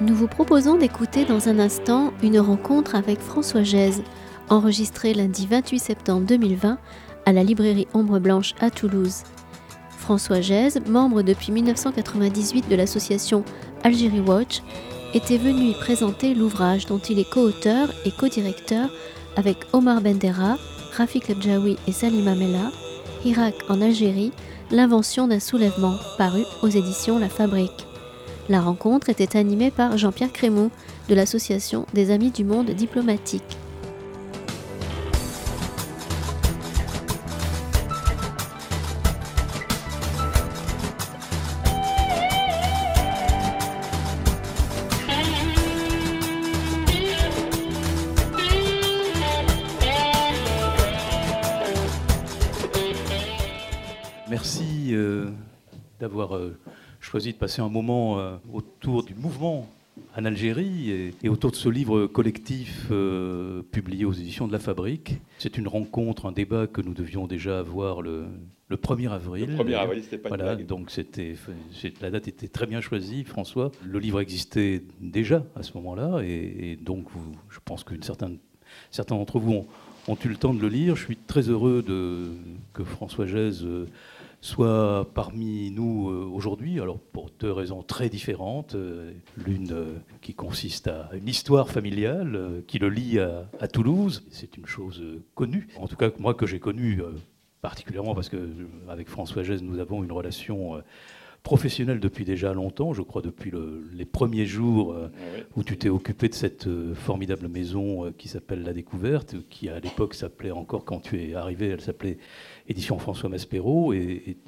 Nous vous proposons d'écouter dans un instant une rencontre avec François Gèze, enregistrée lundi 28 septembre 2020 à la librairie Ombre Blanche à Toulouse. François Gèze, membre depuis 1998 de l'association Algérie Watch, était venu y présenter l'ouvrage dont il est co-auteur et co-directeur avec Omar Bendera, Rafik Abjaoui et Salima Mella, Irak en Algérie, l'invention d'un soulèvement, paru aux éditions La Fabrique. La rencontre était animée par Jean-Pierre Crémont de l'Association des Amis du Monde Diplomatique. Choisi de passer un moment euh, autour du mouvement en Algérie et, et autour de ce livre collectif euh, publié aux éditions de La Fabrique. C'est une rencontre, un débat que nous devions déjà avoir le, le 1er avril. Le 1er avril, c'était pas une Voilà, blague. donc c'était, la date était très bien choisie, François. Le livre existait déjà à ce moment-là et, et donc vous- je pense qu'une certaine, certains d'entre vous ont, ont eu le temps de le lire. Je suis très heureux de, que François Gèze euh, soit parmi nous euh, aujourd'hui, alors pour deux raisons très différentes. Euh, L'une euh, qui consiste à une histoire familiale qui le lie à, Toulouse. C'est une chose connue, en tout cas moi que j'ai connue particulièrement parce que avec François Gèze nous avons une relation professionnelle depuis déjà longtemps, je crois depuis le- les premiers jours euh, Ouais. où tu t'es occupé de cette euh, formidable maison euh, qui s'appelle La Découverte, qui à l'époque s'appelait encore, quand tu es arrivé, elle s'appelait Édition François Maspero, et,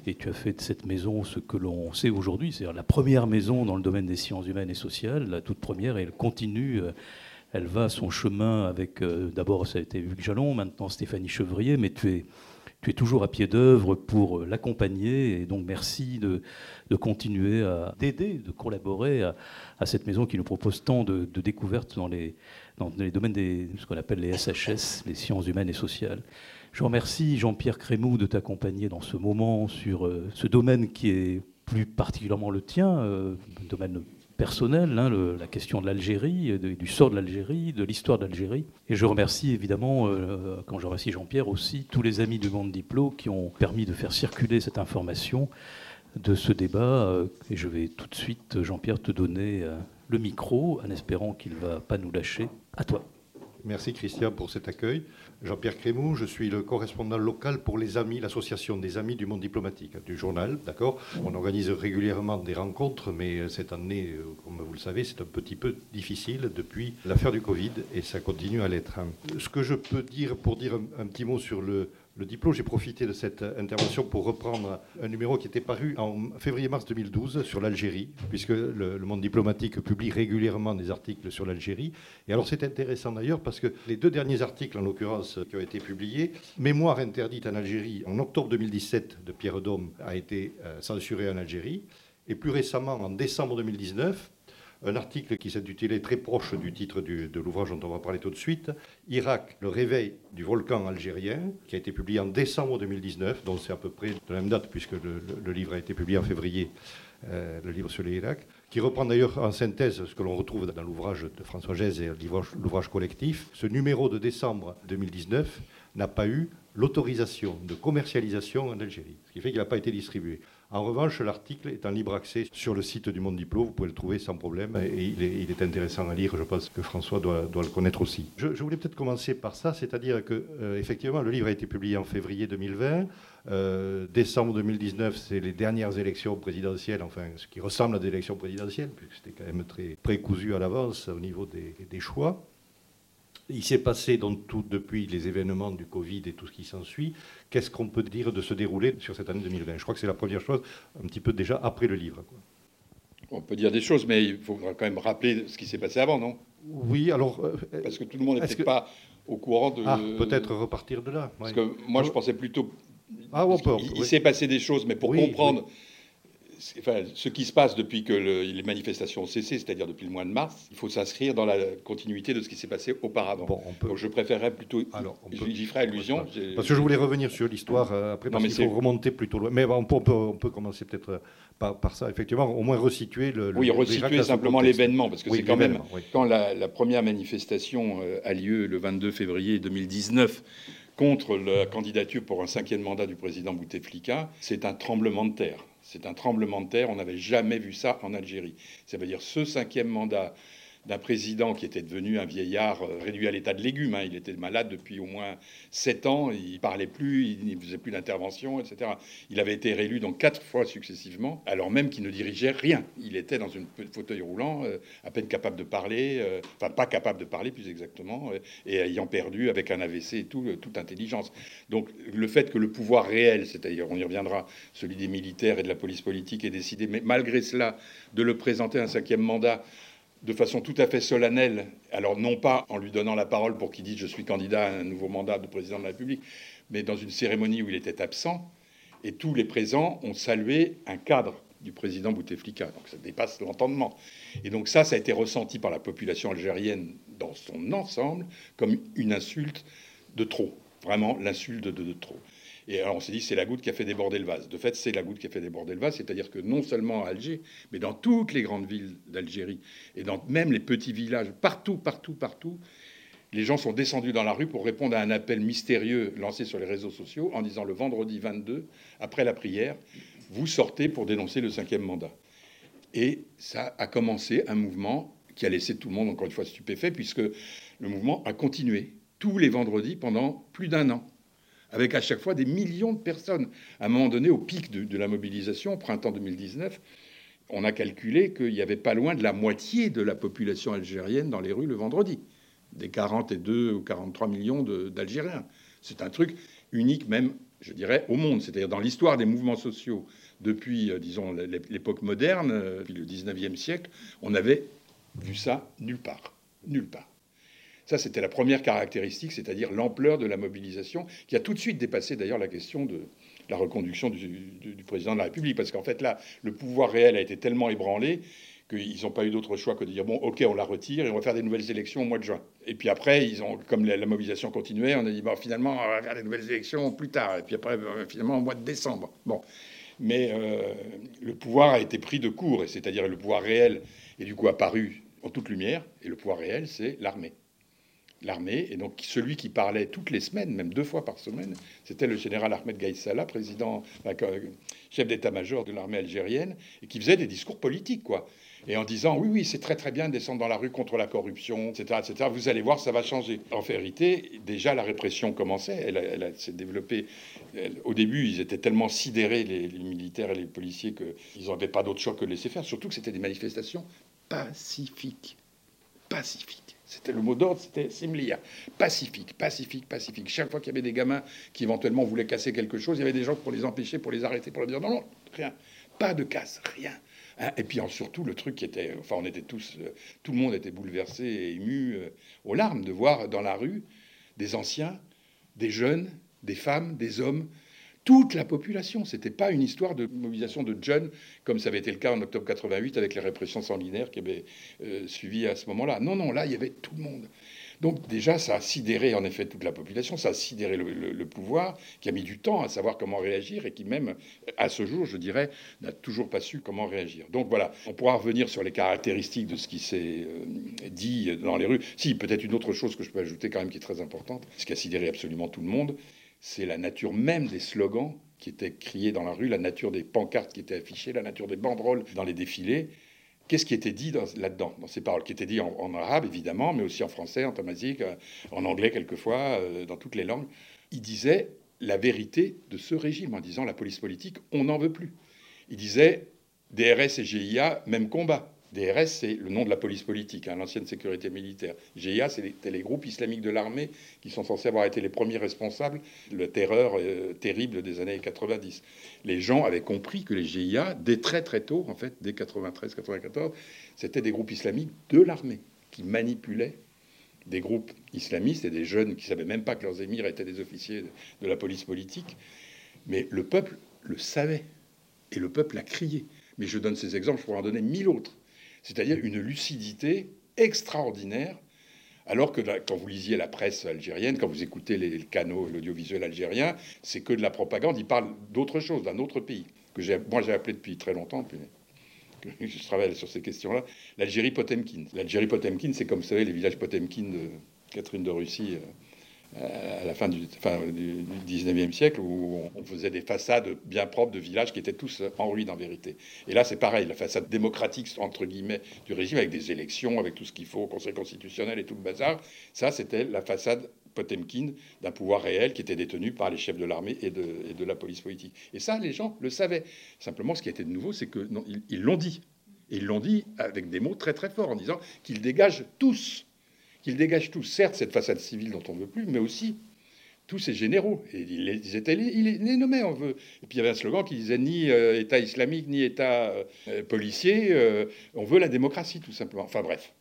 et- et tu as fait de cette maison ce que l'on sait aujourd'hui, c'est-à-dire la première maison dans le domaine des sciences humaines et sociales, la toute première, et elle continue. elle va son chemin avec, euh, d'abord ça a été Hugues Jalon, maintenant Stéphanie Chevrier, mais tu es, tu es toujours à pied d'œuvre pour euh, l'accompagner, et donc merci de, de continuer à d'aider, de collaborer à, cette maison qui nous propose tant de, de découvertes dans les, domaines des ce qu'on appelle les SHS, les sciences humaines et sociales. Je remercie Jean-Pierre Crémou de t'accompagner dans ce moment sur euh, ce domaine qui est plus particulièrement le tien, euh, domaine personnel, hein, la question de l'Algérie, euh, du sort de l'Algérie, de l'histoire de l'Algérie. Et je remercie évidemment, euh, quand je remercie Jean-Pierre aussi, tous les amis du monde Diplo qui ont permis de faire circuler cette information de ce débat. euh, Et je vais tout de suite, Jean-Pierre, te donner euh, le micro en espérant qu'il ne va pas nous lâcher. À toi. Merci Christian pour cet accueil. Jean-Pierre Crémou, je suis le correspondant local pour les Amis, l'association des Amis du monde diplomatique, du journal, d'accord On organise régulièrement des rencontres, mais euh, cette année, euh, comme vous le savez, c'est un petit peu difficile depuis l'affaire du Covid et ça continue à l'être. hein. Ce que je peux dire, pour dire un, un petit mot sur le, le diplôme, j'ai profité de cette intervention pour reprendre un numéro qui était paru en février-mars 2012 sur l'Algérie, puisque le, monde diplomatique publie régulièrement des articles sur l'Algérie. Et alors c'est intéressant d'ailleurs parce que les deux derniers articles, en l'occurrence, qui ont été publiés, Mémoire interdite en Algérie en octobre 2017 de Pierre Dôme a été euh, censuré en Algérie. Et plus récemment, en décembre 2019, un article qui s'intitulait très proche du titre de l'ouvrage dont on va parler tout de suite, Irak, le réveil du volcan algérien, qui a été publié en décembre 2019, donc c'est à peu près de la même date puisque le, livre a été publié en février, euh, le livre sur l'Irak, qui reprend d'ailleurs en synthèse ce que l'on retrouve dans l'ouvrage de François Gèze et l'ouvrage- l'ouvrage collectif. Ce numéro de décembre 2019 n'a pas eu l'autorisation de commercialisation en Algérie, ce qui fait qu'il n'a pas été distribué. En revanche, l'article est en libre accès sur le site du Monde Diplo. Vous pouvez le trouver sans problème et il est, intéressant à lire. Je pense que François doit, le connaître aussi. Je, voulais peut-être commencer par ça, c'est-à-dire que euh, effectivement, le livre a été publié en février 2020. Euh, décembre 2019, c'est les dernières élections présidentielles, enfin ce qui ressemble à des élections présidentielles, puisque c'était quand même très précousu à l'avance au niveau des choix. Il s'est passé donc tout depuis les événements du Covid et tout ce qui s'ensuit. Qu'est-ce qu'on peut dire de se dérouler sur cette année 2020 Je crois que c'est la première chose, un petit peu déjà après le livre. quoi. On peut dire des choses, mais il faudra quand même rappeler ce qui s'est passé avant, non? Oui, alors. euh, Parce que tout le monde n'était que- pas au courant de. ah, peut-être repartir de là. Parce que moi, je pensais plutôt. Ah, on peut, il oui. s'est passé des choses, mais pour Oui, comprendre enfin, ce qui se passe depuis que les manifestations ont cessé, c'est-à-dire depuis le mois de mars, il faut s'inscrire dans la continuité de ce qui s'est passé auparavant. Bon, Donc je préférerais plutôt. Alors, j'y ferai allusion. Parce que je voulais revenir sur l'histoire euh, après, parce qu'il faut remonter plutôt loin. Mais on peut, on peut, commencer peut-être euh, par, par, ça, effectivement, au moins resituer le. oui, resituer simplement l'événement, parce que c'est quand même. Quand la, la, première manifestation euh, a lieu le 22 février 2019, contre la candidature pour un cinquième mandat du président Bouteflika, c'est un tremblement de terre. C'est un tremblement de terre. On n'avait jamais vu ça en Algérie. Ça veut dire ce cinquième mandat d'un président qui était devenu un vieillard euh, réduit à l'état de légume. Hein. Il était malade depuis au moins sept ans, il parlait plus, il ne faisait plus d'intervention, etc. Il avait été réélu donc quatre fois successivement, alors même qu'il ne dirigeait rien. Il était dans un fauteuil roulant, euh, à peine capable de parler, euh, enfin pas capable de parler plus exactement, et ayant perdu avec un AVC et tout, toute intelligence. Donc le fait que le pouvoir réel, c'est-à-dire on y reviendra, celui des militaires et de la police politique, ait décidé, mais malgré cela, de le présenter un cinquième mandat de façon tout à fait solennelle, alors non pas en lui donnant la parole pour qu'il dise je suis candidat à un nouveau mandat de président de la République, mais dans une cérémonie où il était absent, et tous les présents ont salué un cadre du président Bouteflika. Donc ça dépasse l'entendement. Et donc ça, ça a été ressenti par la population algérienne dans son ensemble comme une insulte de trop. Vraiment l'insulte de trop. Et alors on s'est dit, c'est la goutte qui a fait déborder le vase. De fait, c'est la goutte qui a fait déborder le vase, c'est-à-dire que non seulement à Alger, mais dans toutes les grandes villes d'Algérie, et dans même les petits villages, partout, partout, partout, les gens sont descendus dans la rue pour répondre à un appel mystérieux lancé sur les réseaux sociaux en disant le vendredi 22, après la prière, vous sortez pour dénoncer le cinquième mandat. Et ça a commencé un mouvement qui a laissé tout le monde, encore une fois, stupéfait, puisque le mouvement a continué tous les vendredis pendant plus d'un an avec à chaque fois des millions de personnes. À un moment donné, au pic de, la mobilisation, au printemps 2019, on a calculé qu'il n'y avait pas loin de la moitié de la population algérienne dans les rues le vendredi, des 42 ou 43 millions d'Algériens. C'est un truc unique même, je dirais, au monde. C'est-à-dire dans l'histoire des mouvements sociaux depuis, euh, disons, l'époque moderne, euh, depuis le 19e siècle, on n'avait vu ça nulle part. Nulle part. Ça, c'était la première caractéristique, c'est-à-dire l'ampleur de la mobilisation, qui a tout de suite dépassé d'ailleurs la question de la reconduction du, président de la République. Parce qu'en fait, là, le pouvoir réel a été tellement ébranlé qu'ils n'ont pas eu d'autre choix que de dire bon, ok, on la retire et on va faire des nouvelles élections au mois de juin. Et puis après, ils ont, comme la, mobilisation continuait, on a dit bon, finalement, on va faire des nouvelles élections plus tard. Et puis après, euh, finalement, au mois de décembre. Bon, mais euh, le pouvoir a été pris de court, c'est-à-dire le pouvoir réel est du coup apparu en toute lumière. Et le pouvoir réel, c'est l'armée l'armée. Et donc celui qui parlait toutes les semaines, même deux fois par semaine, c'était le général Ahmed Gaïsala, président, chef d'état-major de l'armée algérienne, et qui faisait des discours politiques, quoi. Et en disant oui, oui, c'est très très bien de descendre dans la rue contre la corruption, etc., etc. Vous allez voir, ça va changer. En vérité, déjà la répression commençait, elle, s'est développée. au début, ils étaient tellement sidérés, les, les militaires et les policiers, qu'ils n'avaient pas d'autre choix que de laisser faire. Surtout que c'était des manifestations pacifiques, pacifiques. C'était le mot d'ordre, c'était Simlia. Pacifique, pacifique, pacifique. Chaque fois qu'il y avait des gamins qui éventuellement voulaient casser quelque chose, il y avait des gens pour les empêcher, pour les arrêter, pour leur dire non, non, rien. Pas de casse, rien. Hein, et puis surtout, le truc qui était. Enfin, on était tous. Euh, tout le monde était bouleversé et ému euh, aux larmes de voir dans la rue des anciens, des jeunes, des femmes, des hommes toute la population. Ce n'était pas une histoire de mobilisation de jeunes, comme ça avait été le cas en octobre 88 avec les répressions sanguinaires qui avaient euh, suivi à ce moment-là. Non, non, là, il y avait tout le monde. Donc déjà, ça a sidéré en effet toute la population, ça a sidéré le, pouvoir, qui a mis du temps à savoir comment réagir et qui même, à ce jour, je dirais, n'a toujours pas su comment réagir. Donc voilà, on pourra revenir sur les caractéristiques de ce qui s'est euh, dit dans les rues. Si, peut-être une autre chose que je peux ajouter quand même qui est très importante, ce qui a sidéré absolument tout le monde, c'est la nature même des slogans qui étaient criés dans la rue, la nature des pancartes qui étaient affichées, la nature des banderoles dans les défilés. Qu'est-ce qui était dit là-dedans, dans ces paroles? Qui étaient dit en, arabe, évidemment, mais aussi en français, en tamazique, euh, en anglais quelquefois, euh, dans toutes les langues. Il disait la vérité de ce régime, en disant la police politique, on n'en veut plus. Il disait DRS et GIA, même combat. DRS, c'est le nom de la police politique, hein, l'ancienne sécurité militaire. GIA, c'est les, groupes islamiques de l'armée qui sont censés avoir été les premiers responsables de la terreur euh, terrible des années 90. Les gens avaient compris que les GIA, dès très très tôt, en fait, dès 93-94, c'était des groupes islamiques de l'armée qui manipulaient des groupes islamistes et des jeunes qui ne savaient même pas que leurs émirs étaient des officiers de la police politique. Mais le peuple le savait et le peuple a crié. Mais je donne ces exemples, je pourrais en donner mille autres. C'est-à-dire une lucidité extraordinaire alors que quand vous lisiez la presse algérienne, quand vous écoutez les canaux, l'audiovisuel algérien, c'est que de la propagande. Ils parlent d'autre chose, d'un autre pays, que moi j'ai appelé depuis très longtemps, depuis je travaille sur ces questions-là, l'Algérie Potemkin. L'Algérie Potemkin, c'est comme vous savez les villages Potemkin de Catherine de Russie euh, à la fin du, fin du 19e siècle, où on faisait des façades bien propres de villages qui étaient tous en ruine en vérité. Et là, c'est pareil, la façade démocratique, entre guillemets, du régime, avec des élections, avec tout ce qu'il faut, conseil constitutionnel et tout le bazar, ça, c'était la façade Potemkin d'un pouvoir réel qui était détenu par les chefs de l'armée et de, la police politique. Et ça, les gens le savaient. Simplement, ce qui été de nouveau, c'est qu'ils l'ont dit. Et ils l'ont dit avec des mots très très forts en disant qu'ils dégagent tous qu'ils dégagent tous, certes, cette façade civile dont on ne veut plus, mais aussi tous ces généraux. Et ils, étaient, les nommaient, on veut. Et puis il y avait un slogan qui disait ni euh, État islamique, ni État euh, policier, euh, on veut la démocratie, tout simplement. Enfin bref.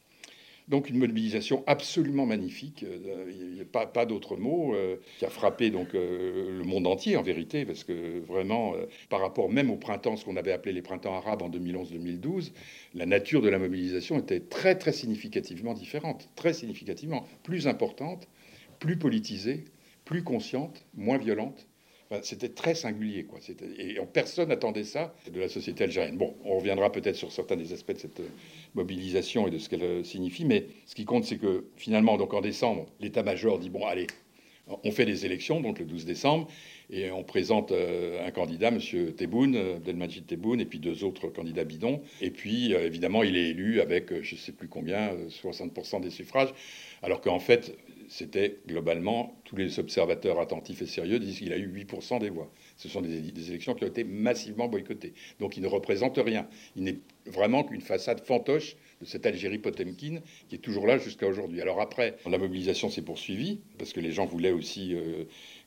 Donc une mobilisation absolument magnifique, il n'y a pas, d'autre mot, qui a frappé donc le monde entier en vérité, parce que vraiment, par rapport même au printemps, ce qu'on avait appelé les printemps arabes en 2011-2012, la nature de la mobilisation était très très significativement différente, très significativement plus importante, plus politisée, plus consciente, moins violente. C'était très singulier, quoi. Et personne n'attendait ça de la société algérienne. Bon, on reviendra peut-être sur certains des aspects de cette euh, mobilisation et de ce qu'elle euh, signifie, mais ce qui compte, c'est que finalement, donc en décembre, l'état-major dit bon, allez, on fait des élections, donc le 12 décembre, et on présente euh, un candidat, M. Tebboune, Abdelmajid Tebboune, et puis deux autres candidats bidons. Et puis, évidemment, il est élu avec, je ne sais plus combien, 60% des suffrages, alors qu'en fait, c'était globalement, tous les observateurs attentifs et sérieux disent qu'il a eu 8% des voix. Ce sont des, élections qui ont été massivement boycottées. Donc il ne représente rien. Il n'est vraiment qu'une façade fantoche de cette Algérie Potemkin qui est toujours là jusqu'à aujourd'hui. Alors après, la mobilisation s'est poursuivie parce que les gens voulaient aussi euh,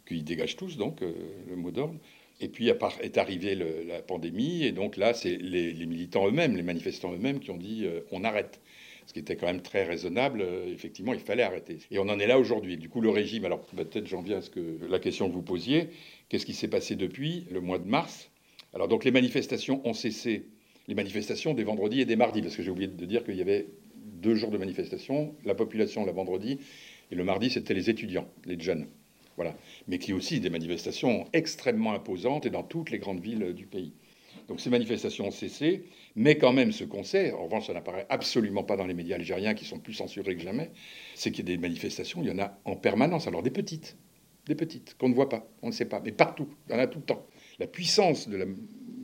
qu'ils dégagent tous, donc euh, le mot d'ordre. Et puis est arrivée la pandémie, et donc là, c'est les, militants eux-mêmes, les manifestants eux-mêmes qui ont dit euh, on arrête. Ce qui était quand même très raisonnable, effectivement, il fallait arrêter. Et on en est là aujourd'hui. Du coup, le régime, alors peut-être j'en viens à ce que la question que vous posiez, qu'est-ce qui s'est passé depuis le mois de mars? Alors donc les manifestations ont cessé les manifestations des vendredis et des mardis, parce que j'ai oublié de dire qu'il y avait deux jours de manifestation, la population le vendredi, et le mardi, c'était les étudiants, les jeunes. Voilà. Mais qui aussi des manifestations extrêmement imposantes et dans toutes les grandes villes du pays. Donc ces manifestations ont cessé, mais quand même ce sait, en revanche ça n'apparaît absolument pas dans les médias algériens qui sont plus censurés que jamais, c'est qu'il y a des manifestations, il y en a en permanence, alors des petites, des petites, qu'on ne voit pas, on ne sait pas, mais partout, il y en a tout le temps. La puissance de la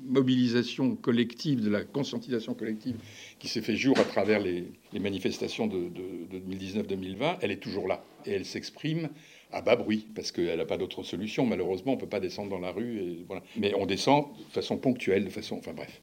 mobilisation collective, de la conscientisation collective qui s'est fait jour à travers les, manifestations de, 2019-2020, elle est toujours là. Et elle s'exprime à bas bruit, parce qu'elle n'a pas d'autre solution. Malheureusement, on ne peut pas descendre dans la rue. Mais on descend de façon ponctuelle, de façon... Enfin bref.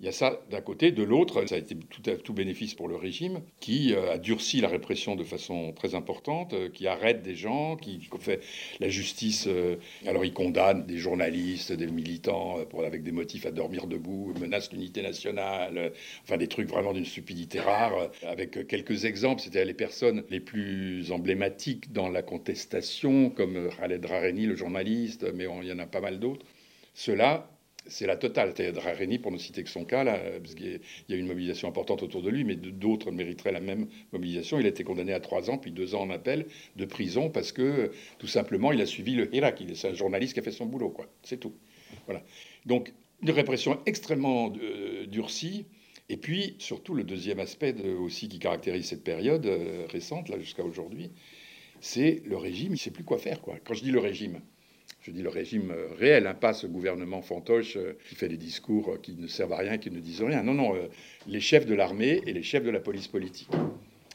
Il y a ça d'un côté. De l'autre, ça a été tout, tout, bénéfice pour le régime, qui euh, a durci la répression de façon très importante, euh, qui arrête des gens, qui, fait la justice. Euh, alors, il condamne des journalistes, des militants, avec des motifs à dormir debout, menace l'unité nationale, enfin des trucs vraiment d'une stupidité rare, avec quelques exemples. C'était les personnes les plus emblématiques dans la contestation, comme Khaled Rareni, le journaliste, mais il y en a pas mal d'autres. Cela c'est la totale. Réni, pour ne citer que son cas, là, parce qu'il y a une mobilisation importante autour de lui, mais d'autres mériteraient la même mobilisation. Il a été condamné à trois ans, puis deux ans en appel de prison, parce que tout simplement, il a suivi le Hirak. C'est un journaliste qui a fait son boulot, quoi. C'est tout. Voilà. Donc, une répression extrêmement euh, durcie. Et puis, surtout, le deuxième aspect aussi qui caractérise cette période euh, récente, là, jusqu'à aujourd'hui, c'est le régime. Il ne sait plus quoi faire, quoi. Quand je dis le régime, je dis le régime euh, réel, hein, pas ce gouvernement fantoche euh, qui fait des discours euh, qui ne servent à rien, qui ne disent rien. Non, non, les chefs de l'armée et les chefs de la police politique.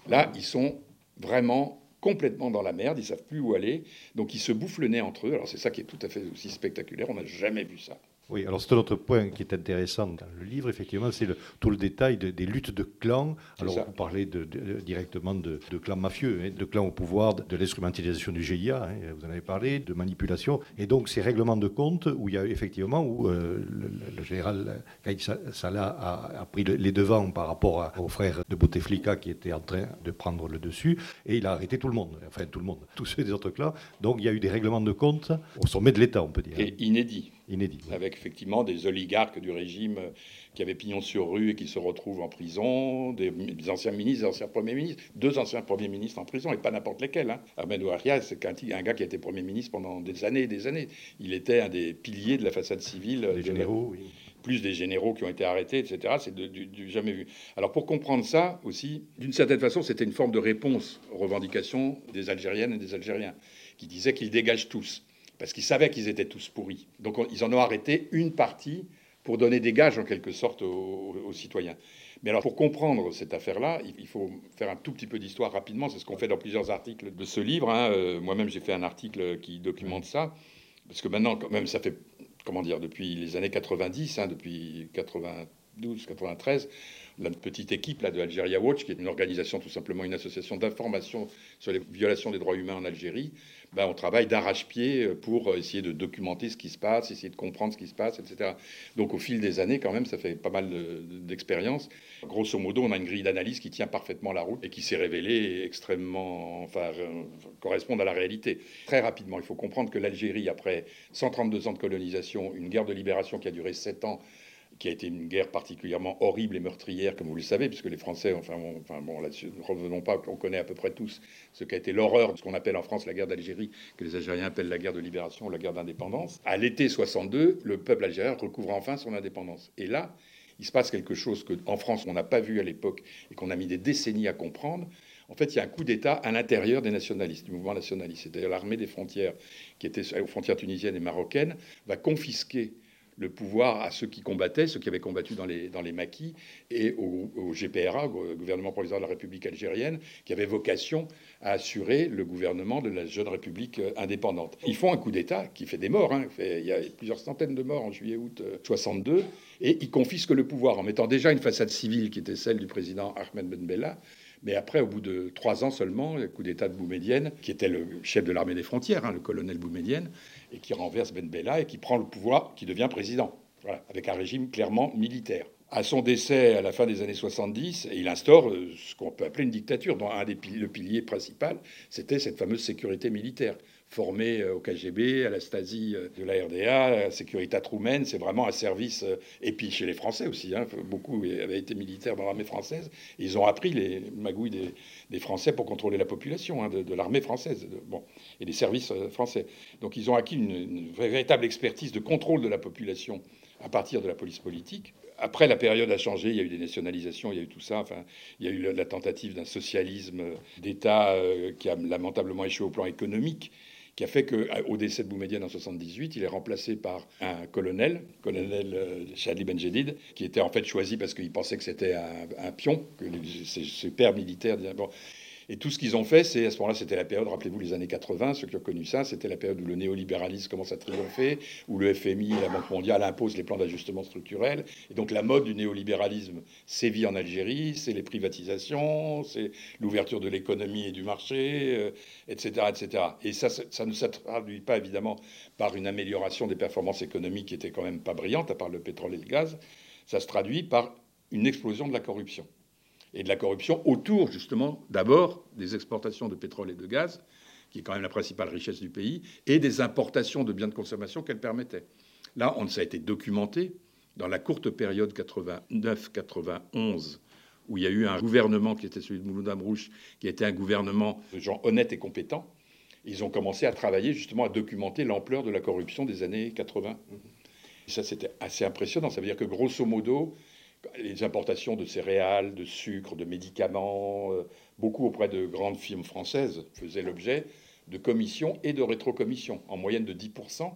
Là, ils sont vraiment complètement dans la merde, ils savent plus où aller, donc ils se bouffent le nez entre eux. Alors c'est ça qui est tout à fait aussi spectaculaire, on n'a jamais vu ça. Oui, alors c'est un autre point qui est intéressant dans le livre, effectivement, c'est tout le détail des luttes de clans. Alors vous parlez de, directement de, clans mafieux, hein, de clans au pouvoir, de l'instrumentalisation du GIA, hein, vous en avez parlé, de manipulation. Et donc ces règlements de compte où il y a effectivement, où euh, le, général Kaïd Salah a, pris les devants par rapport aux frères de Bouteflika qui étaient en train de prendre le dessus, et il a arrêté tout le monde, enfin tout le monde, tous ceux des autres clans. Donc il y a eu des règlements de compte au sommet de l'État, on peut dire. Et inédit inédit. Avec effectivement des oligarques du régime qui avaient pignon sur rue et qui se retrouvent en prison, des, anciens ministres, des anciens premiers ministres, deux anciens premiers ministres en prison, et pas n'importe lesquels. Hein. Ahmed Ouaria, c'est un, gars qui a été premier ministre pendant des années et des années. Il était un des piliers de la façade civile. Des généraux, oui. Plus des généraux qui ont été arrêtés, etc. C'est du, jamais vu. Alors pour comprendre ça aussi, d'une certaine façon, c'était une forme de réponse aux revendications des Algériennes et des Algériens, qui disaient qu'ils dégagent tous, parce qu'ils savaient qu'ils étaient tous pourris. Donc ils en ont arrêté une partie pour donner des gages en quelque sorte aux, citoyens. Mais alors pour comprendre cette affaire-là, il faut faire un tout petit peu d'histoire rapidement. C'est ce qu'on fait dans plusieurs articles de ce livre. Hein. Euh, moi-même, j'ai fait un article qui documente ça. Parce que maintenant, quand même, ça fait, comment dire, depuis les années 90, hein, depuis 92, 93, la petite équipe là, de Algeria Watch, qui est une organisation, tout simplement une association d'information sur les violations des droits humains en Algérie, ben, on travaille d'arrache-pied pour essayer de documenter ce qui se passe, essayer de comprendre ce qui se passe, etc. Donc au fil des années, quand même, ça fait pas mal d'expérience. Grosso modo, on a une grille d'analyse qui tient parfaitement la route et qui s'est révélée extrêmement, enfin, euh, à la réalité. Très rapidement, il faut comprendre que l'Algérie, après 132 ans de colonisation, une guerre de libération qui a duré 7 ans, qui a été une guerre particulièrement horrible et meurtrière, comme vous le savez, puisque les Français, enfin bon, là-dessus, ne revenons pas, on connaît à peu près tous ce qu'a été l'horreur de ce qu'on appelle en France la guerre d'Algérie, que les Algériens appellent la guerre de libération, la guerre d'indépendance. À l'été 62, le peuple algérien recouvre enfin son indépendance. Et là, il se passe quelque chose qu'en France, on n'a pas vu à l'époque et qu'on a mis des décennies à comprendre. En fait, il y a un coup d'État à l'intérieur des nationalistes, du mouvement nationaliste. C'est-à-dire l'armée des frontières, qui était aux frontières tunisiennes et marocaines, va confisquer le pouvoir à ceux qui combattaient, ceux qui avaient combattu dans les, dans les maquis, et au, GPRA, au gouvernement provisoire de la République algérienne, qui avait vocation à assurer le gouvernement de la jeune République euh, indépendante. Ils font un coup d'État qui fait des morts. Hein. il y a plusieurs centaines de morts en juillet-août 62, euh, et ils confisquent le pouvoir en mettant déjà une façade civile qui était celle du président Ahmed Ben Bella, mais après, au bout de trois ans seulement, le coup d'État de Boumedienne, qui était le chef de l'armée des frontières, hein, le colonel Boumedienne, et qui renverse Ben Bella et qui prend le pouvoir, qui devient président, avec un régime clairement militaire. À son décès à la fin des années 70, il instaure euh, ce qu'on peut appeler une dictature, dont un des le pilier principal, c'était cette fameuse sécurité militaire formé euh, au KGB, à la Stasi euh, de la RDA, à la Sécurité roumaine. C'est vraiment un service, euh, et puis chez les Français aussi. Hein, beaucoup avaient été militaires dans l'armée française. ils ont appris les magouilles des, Français pour contrôler la population, hein, de, l'armée française bon, et des services français. Donc ils ont acquis une, véritable expertise de contrôle de la population à partir de la police politique. Après, la période a changé, il y a eu des nationalisations, il y a eu tout ça. Enfin, il y a eu la tentative d'un socialisme d'État qui a lamentablement échoué au plan économique qui a fait qu'au décès de Boumedienne en 78, il est remplacé par un colonel, colonel euh, Chadli Benjedid, qui était en fait choisi parce qu'il pensait que c'était un, pion, que ses, pères militaires bon, et tout ce qu'ils ont fait, c'est à ce moment-là, c'était la période, rappelez-vous, les années 80, ceux qui ont connu ça, c'était la période où le néolibéralisme commence à triompher, où le FMI, la Banque mondiale imposent les plans d'ajustement structurel. Et donc la mode du néolibéralisme sévit en Algérie, c'est les privatisations, c'est l'ouverture de l'économie et du marché, etc., euh, etc. Et ça, ça ne se traduit pas évidemment par une amélioration des performances économiques qui étaient quand même pas brillantes, à part le pétrole et le gaz. Ça se traduit par une explosion de la corruption et de la corruption autour, justement, d'abord des exportations de pétrole et de gaz, qui est quand même la principale richesse du pays, et des importations de biens de consommation qu'elle permettait. Là, on, ça a été documenté dans la courte période 89-91, où il y a eu un gouvernement qui était celui de Mouloud Amrouche, qui était un gouvernement de gens honnêtes et compétents. Ils ont commencé à travailler justement à documenter l'ampleur de la corruption des années 80. Et ça, c'était assez impressionnant. Ça veut dire que grosso modo, les importations de céréales, de sucre, de médicaments, euh, beaucoup auprès de grandes firmes françaises faisaient l'objet de commissions et de rétrocommissions, en moyenne de 10%.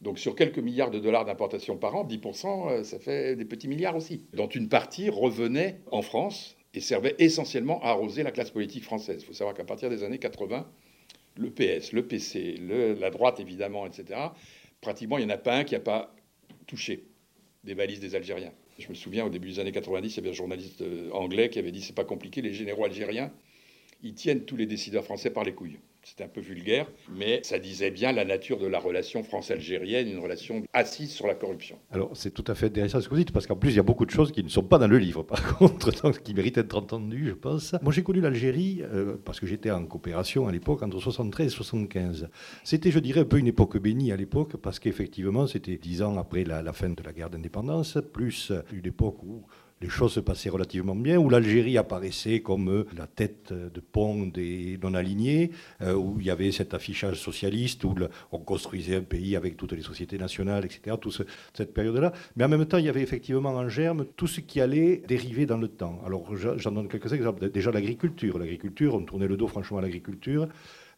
Donc sur quelques milliards de dollars d'importation par an, 10%, euh, ça fait des petits milliards aussi, dont une partie revenait en France et servait essentiellement à arroser la classe politique française. Il faut savoir qu'à partir des années 80, le PS, le PC, la droite évidemment, etc., pratiquement il n'y en a pas un qui n'a pas touché des valises des Algériens. Je me souviens, au début des années 90, il y avait un journaliste euh, anglais qui avait dit c'est pas compliqué, les généraux algériens, ils tiennent tous les décideurs français par les couilles. C'était un peu vulgaire, mais ça disait bien la nature de la relation france-algérienne, une relation assise sur la corruption. Alors c'est tout à fait intéressant ce que vous dites, parce qu'en plus il y a beaucoup de choses qui ne sont pas dans le livre, par contre, qui méritent d'être entendues, je pense. Moi j'ai connu l'Algérie, euh, parce que j'étais en coopération à l'époque, entre 73 et 75. C'était, je dirais, un peu une époque bénie à l'époque, parce qu'effectivement c'était dix ans après la, la fin de la guerre d'indépendance, plus une époque où les choses se passaient relativement bien, où l'Algérie apparaissait comme euh, la tête de pont des non-alignés, euh, où il y avait cet affichage socialiste, où on construisait un pays avec toutes les sociétés nationales, etc., toute cette période-là. Mais en même temps, il y avait effectivement en germe tout ce qui allait dériver dans le temps. Alors j'en donne quelques exemples. Déjà l'agriculture. L'agriculture, on tournait le dos franchement à l'agriculture.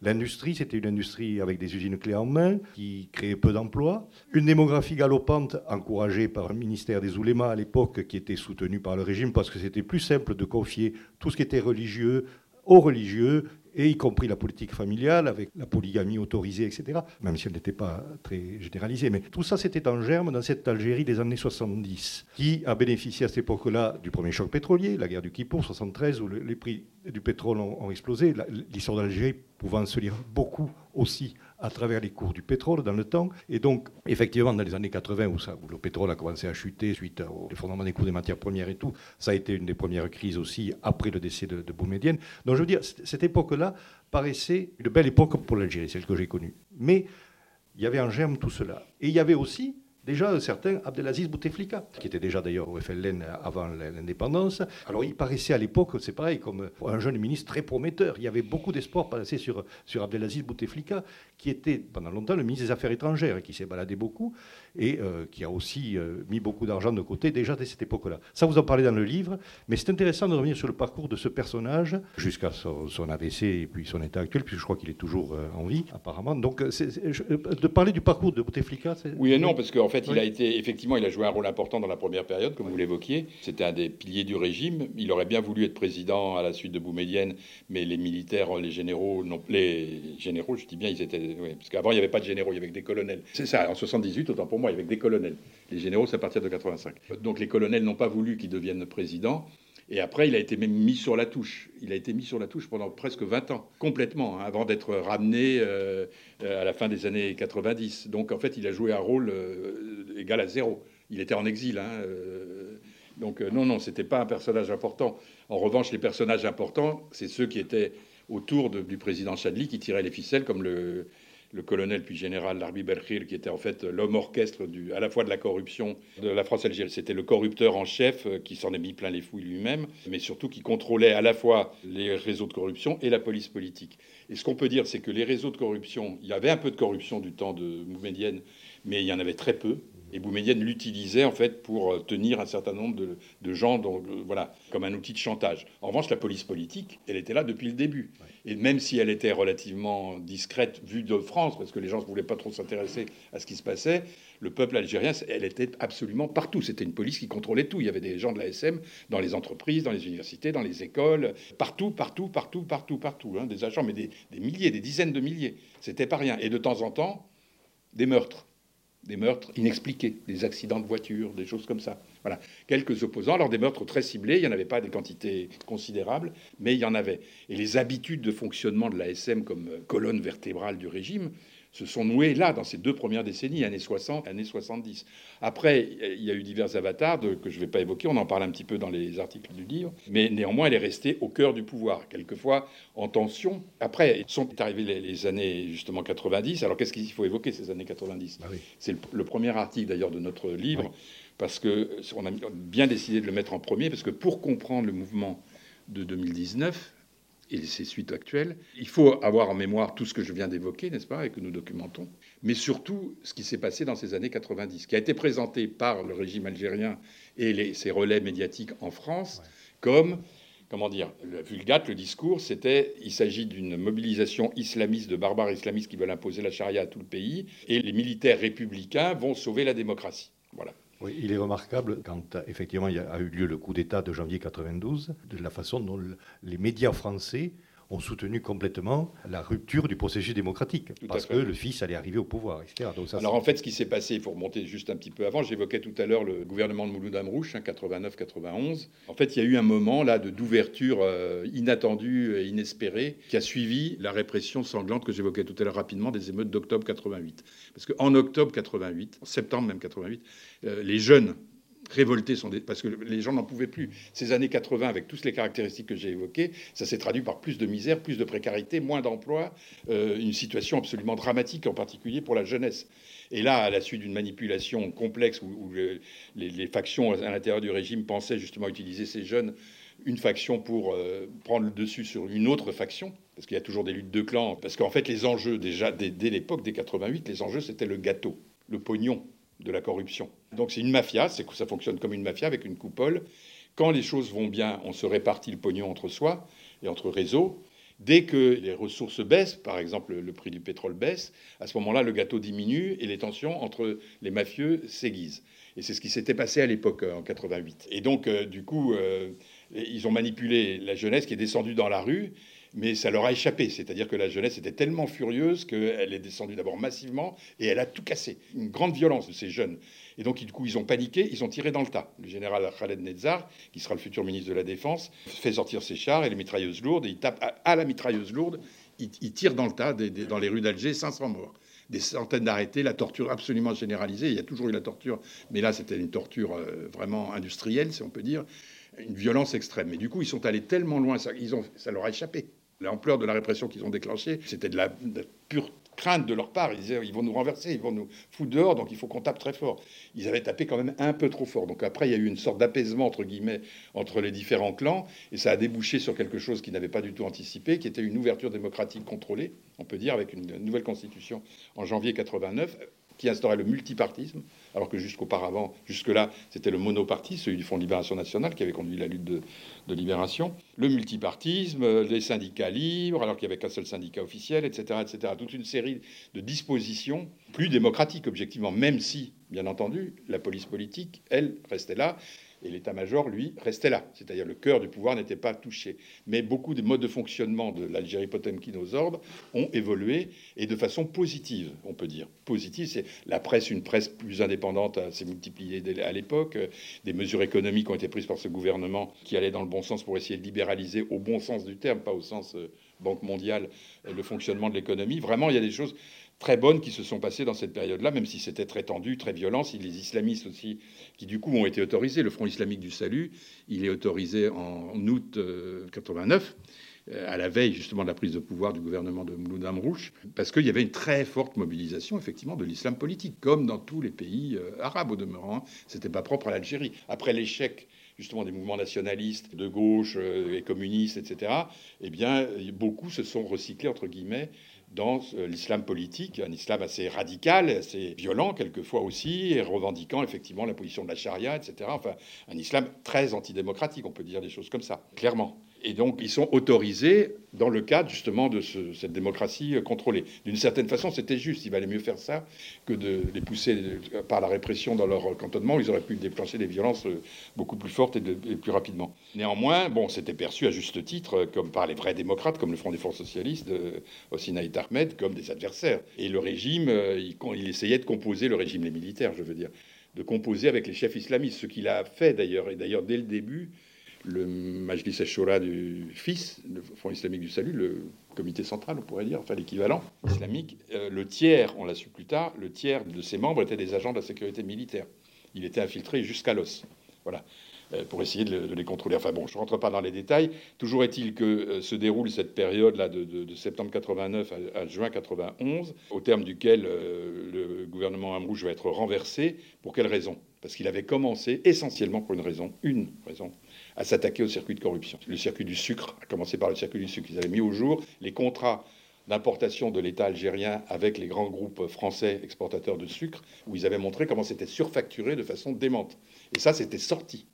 L'industrie, c'était une industrie avec des usines clés en main qui créait peu d'emplois. Une démographie galopante encouragée par le ministère des Oulémas à l'époque qui était soutenu par le régime parce que c'était plus simple de confier tout ce qui était religieux aux religieux et y compris la politique familiale, avec la polygamie autorisée, etc., même si elle n'était pas très généralisée. Mais tout ça, c'était en germe dans cette Algérie des années 70, qui a bénéficié à cette époque-là du premier choc pétrolier, la guerre du Kippour, 73, où les prix du pétrole ont, explosé. L'histoire d'Algérie pouvant se lire beaucoup aussi à travers les cours du pétrole dans le temps. Et donc, effectivement, dans les années 80, où, le pétrole a commencé à chuter suite au effondrement des cours des matières premières et tout, ça a été une des premières crises aussi après le décès de, de Boumedienne. Donc, je veux dire, cette époque-là paraissait une belle époque pour l'Algérie, celle que j'ai connue. Mais il y avait en germe tout cela. Et il y avait aussi Déjà, un certain Abdelaziz Bouteflika, qui était déjà d'ailleurs au FLN avant l'indépendance. Alors, il paraissait à l'époque, c'est pareil, comme un jeune ministre très prometteur. Il y avait beaucoup d'espoir passé sur, sur Abdelaziz Bouteflika, qui était pendant longtemps le ministre des Affaires étrangères, qui s'est baladé beaucoup et euh, qui a aussi euh, mis beaucoup d'argent de côté déjà dès cette époque-là. Ça, vous en parlez dans le livre, mais c'est intéressant de revenir sur le parcours de ce personnage jusqu'à son, AVC et puis son état actuel, puisque je crois qu'il est toujours euh, en vie, apparemment. Donc, de parler du parcours de Bouteflika, Oui et non, parce qu'en fait, il a été, effectivement, il a joué un rôle important dans la première période, comme vous l'évoquiez. C'était un des piliers du régime. Il aurait bien voulu être président à la suite de Boumedienne, mais les militaires, les généraux, non, les généraux, je dis bien, ils étaient, oui, parce qu'avant il n'y avait pas de généraux, il y avait que des colonels. C'est ça, en 78, autant pour moi, il y avait que des colonels. Les généraux, c'est à partir de 85. Donc les colonels n'ont pas voulu qu'il devienne président. Et après, il a été même mis sur la touche. Il a été mis sur la touche pendant presque 20 ans, complètement, hein, avant d'être ramené euh, à la fin des années 90. Donc en fait, il a joué un rôle euh, égal à zéro. Il était en exil. Hein, euh, donc non, non, c'était pas un personnage important. En revanche, les personnages importants, c'est ceux qui étaient autour du président Chadli, qui tiraient les ficelles, comme le, le colonel puis général Larbi Belkhir, qui était en fait l'homme orchestre à la fois de la corruption de la France algérienne. C'était le corrupteur en chef euh, qui s'en est mis plein les fouilles lui-même, mais surtout qui contrôlait à la fois les réseaux de corruption et la police politique. Et ce qu'on peut dire, c'est que les réseaux de corruption, il y avait un peu de corruption du temps de Moumedienne, mais il y en avait très peu. Et Boumedienne l'utilisait en fait pour euh, tenir un certain nombre de, gens, voilà, comme un outil de chantage. En revanche, la police politique, elle était là depuis le début. Et même si elle était relativement discrète vue de France, parce que les gens ne voulaient pas trop s'intéresser à ce qui se passait, le peuple algérien, elle était absolument partout. C'était une police qui contrôlait tout. Il y avait des gens de la SM dans les entreprises, dans les universités, dans les écoles, partout, partout, partout, partout, partout. Hein, des agents, mais des, des milliers, des dizaines de milliers. C'était pas rien. Et de temps en temps, des meurtres des meurtres inexpliqués, des accidents de voiture, des choses comme ça. Voilà. Quelques opposants, alors des meurtres très ciblés, il n'y en avait pas des quantités considérables, mais il y en avait. Et les habitudes de fonctionnement de l'ASM comme colonne vertébrale du régime se sont noués là, dans ces deux premières décennies, années 60, années 70. Après, il y a eu divers avatars que je ne vais pas évoquer, on en parle un petit peu dans les articles du livre, mais néanmoins, elle est restée au cœur du pouvoir, quelquefois en tension. Après, sont arrivées les, années justement 90. Alors, qu'est-ce qu'il faut évoquer ces années 90 ah C'est le, premier article d'ailleurs de notre livre, parce qu'on a bien décidé de le mettre en premier, parce que pour comprendre le mouvement de 2019, et ses suites actuelles. Il faut avoir en mémoire tout ce que je viens d'évoquer, n'est-ce pas, et que nous documentons, mais surtout ce qui s'est passé dans ces années 90, qui a été présenté par le régime algérien et ses relais médiatiques en France comme, comment dire, le vulgate, le discours, c'était il s'agit d'une mobilisation islamiste de barbares islamistes qui veulent imposer la charia à tout le pays, et les militaires républicains vont sauver la démocratie. Voilà. Il est remarquable quand effectivement il a eu lieu le coup d'État de janvier 92, de la façon dont les médias français ont soutenu complètement la rupture du processus démocratique, parce que le fils allait arriver au pouvoir, etc. Alors en fait, ce qui s'est passé, il faut remonter juste un petit peu avant, j'évoquais tout à l'heure le gouvernement de Mouloud Amrouche, 89-91. En fait, il y a eu un moment là d'ouverture euh, inattendue et inespérée qui a suivi la répression sanglante que j'évoquais tout à l'heure rapidement des émeutes d'octobre 88. Parce qu'en octobre 88, en septembre même 88, euh, les jeunes révoltés parce que les gens n'en pouvaient plus. Ces années 80, avec toutes les caractéristiques que j'ai évoquées, ça s'est traduit par plus de misère, plus de précarité, moins d'emploi, euh, une situation absolument dramatique, en particulier pour la jeunesse. Et là, à la suite d'une manipulation complexe où, les, factions à l'intérieur du régime pensaient justement utiliser ces jeunes, une faction pour euh, prendre le dessus sur une autre faction, parce qu'il y a toujours des luttes de clans, parce qu'en fait les enjeux déjà dès, dès l'époque des 88, les enjeux c'était le gâteau, le pognon de la corruption. Donc c'est une mafia, c'est ça fonctionne comme une mafia avec une coupole. Quand les choses vont bien, on se répartit le pognon entre soi et entre réseaux. Dès que les ressources baissent, par exemple le prix du pétrole baisse, à ce moment-là, le gâteau diminue et les tensions entre les mafieux s'aiguisent. Et c'est ce qui s'était passé à l'époque, euh, en 88. Et donc, euh, du coup, euh, ils ont manipulé la jeunesse qui est descendue dans la rue mais ça leur a échappé. C'est-à-dire que la jeunesse était tellement furieuse qu'elle est descendue d'abord massivement et elle a tout cassé. Une grande violence de ces jeunes. Et donc, du coup, ils ont paniqué, ils ont tiré dans le tas. Le général Khaled Nezzar, qui sera le futur ministre de la Défense, fait sortir ses chars et les mitrailleuses lourdes, et il tape à, la mitrailleuse lourde, il, tire dans le tas, dans les rues d'Alger, 500 morts des centaines d'arrêtés, la torture absolument généralisée. Il y a toujours eu la torture, mais là, c'était une torture euh, vraiment industrielle, si on peut dire, une violence extrême. Mais du coup, ils sont allés tellement loin, ça, leur a échappé l'ampleur de la répression qu'ils ont déclenchée, c'était de la, pure crainte de leur part. Ils disaient ils vont nous renverser, ils vont nous foutre dehors, donc il faut qu'on tape très fort. Ils avaient tapé quand même un peu trop fort. Donc après, il y a eu une sorte d'apaisement entre guillemets entre les différents clans, et ça a débouché sur quelque chose qu'ils n'avaient pas du tout anticipé, qui était une ouverture démocratique contrôlée, on peut dire, avec une nouvelle constitution en janvier 89 qui instaurait le multipartisme, alors que jusqu'auparavant, jusque-là, c'était le monoparti, celui du Front de Libération Nationale, qui avait conduit la lutte de, libération. Le multipartisme, les syndicats libres, alors qu'il n'y avait qu'un seul syndicat officiel, etc., etc. Toute une série de dispositions plus démocratiques, objectivement, même si, bien entendu, la police politique, elle, restait là et l'état-major, lui, restait là. C'est-à-dire le cœur du pouvoir n'était pas touché. Mais beaucoup des modes de fonctionnement de l'Algérie Potemkin aux ordres ont évolué et de façon positive, on peut dire. Positive, c'est la presse, une presse plus indépendante s'est multipliée à l'époque. Des mesures économiques ont été prises par ce gouvernement qui allaient dans le bon sens pour essayer de libéraliser au bon sens du terme, pas au sens euh, Banque mondiale, le fonctionnement de l'économie. Vraiment, il y a des choses très bonnes qui se sont passées dans cette période-là, même si c'était très tendu, très violent. Si les islamistes aussi, qui du coup ont été autorisés, le Front islamique du salut, il est autorisé en août 89 euh, euh, à la veille justement de la prise de pouvoir du gouvernement de Mouloud Amrouche, parce qu'il y avait une très forte mobilisation effectivement de l'islam politique, comme dans tous les pays euh, arabes au demeurant. C'était pas propre à l'Algérie. Après l'échec justement des mouvements nationalistes de gauche et communistes, etc., eh bien, beaucoup se sont recyclés, entre guillemets, dans euh, l'islam politique, un islam assez radical, assez violent quelquefois aussi, et revendiquant effectivement la position de la charia, etc. Enfin, un islam très antidémocratique, on peut dire des choses comme ça, clairement. Et donc, ils sont autorisés dans le cadre justement de cette démocratie contrôlée. D'une certaine façon, c'était juste. Il valait mieux faire ça que de les pousser par la répression dans leur cantonnement. Ils auraient pu déclencher des violences beaucoup plus fortes et, plus rapidement. Néanmoins, bon, c'était perçu à juste titre, comme par les vrais démocrates, comme le Front des Forces Socialistes, et Ahmed, comme des adversaires. Et le régime, euh, il, il essayait de composer, le régime, les militaires, je veux dire, de composer avec les chefs islamistes, ce qu'il a fait d'ailleurs. Et d'ailleurs, dès le début, le Majlis al du FIS, le Front islamique du salut, le comité central, on pourrait dire, enfin l'équivalent islamique, euh, le tiers, on l'a su plus tard, le tiers de ses membres étaient des agents de la sécurité militaire. Il était infiltré jusqu'à l'os. Voilà. Euh, pour essayer de, les contrôler. Enfin bon, je ne rentre pas dans les détails. Toujours est-il que euh, se déroule cette période-là de, septembre 89 à, juin 91, au terme duquel le gouvernement Amrouche va être renversé. Pour quelle raison? Parce qu'il avait commencé essentiellement pour une raison, une raison, à s'attaquer au circuit de corruption. Le circuit du sucre, a commencé par le circuit du sucre. Ils avaient mis au jour les contrats d'importation de l'État algérien avec les grands groupes français exportateurs de sucre, où ils avaient montré comment c'était surfacturé de façon démente. Et ça, c'était sorti.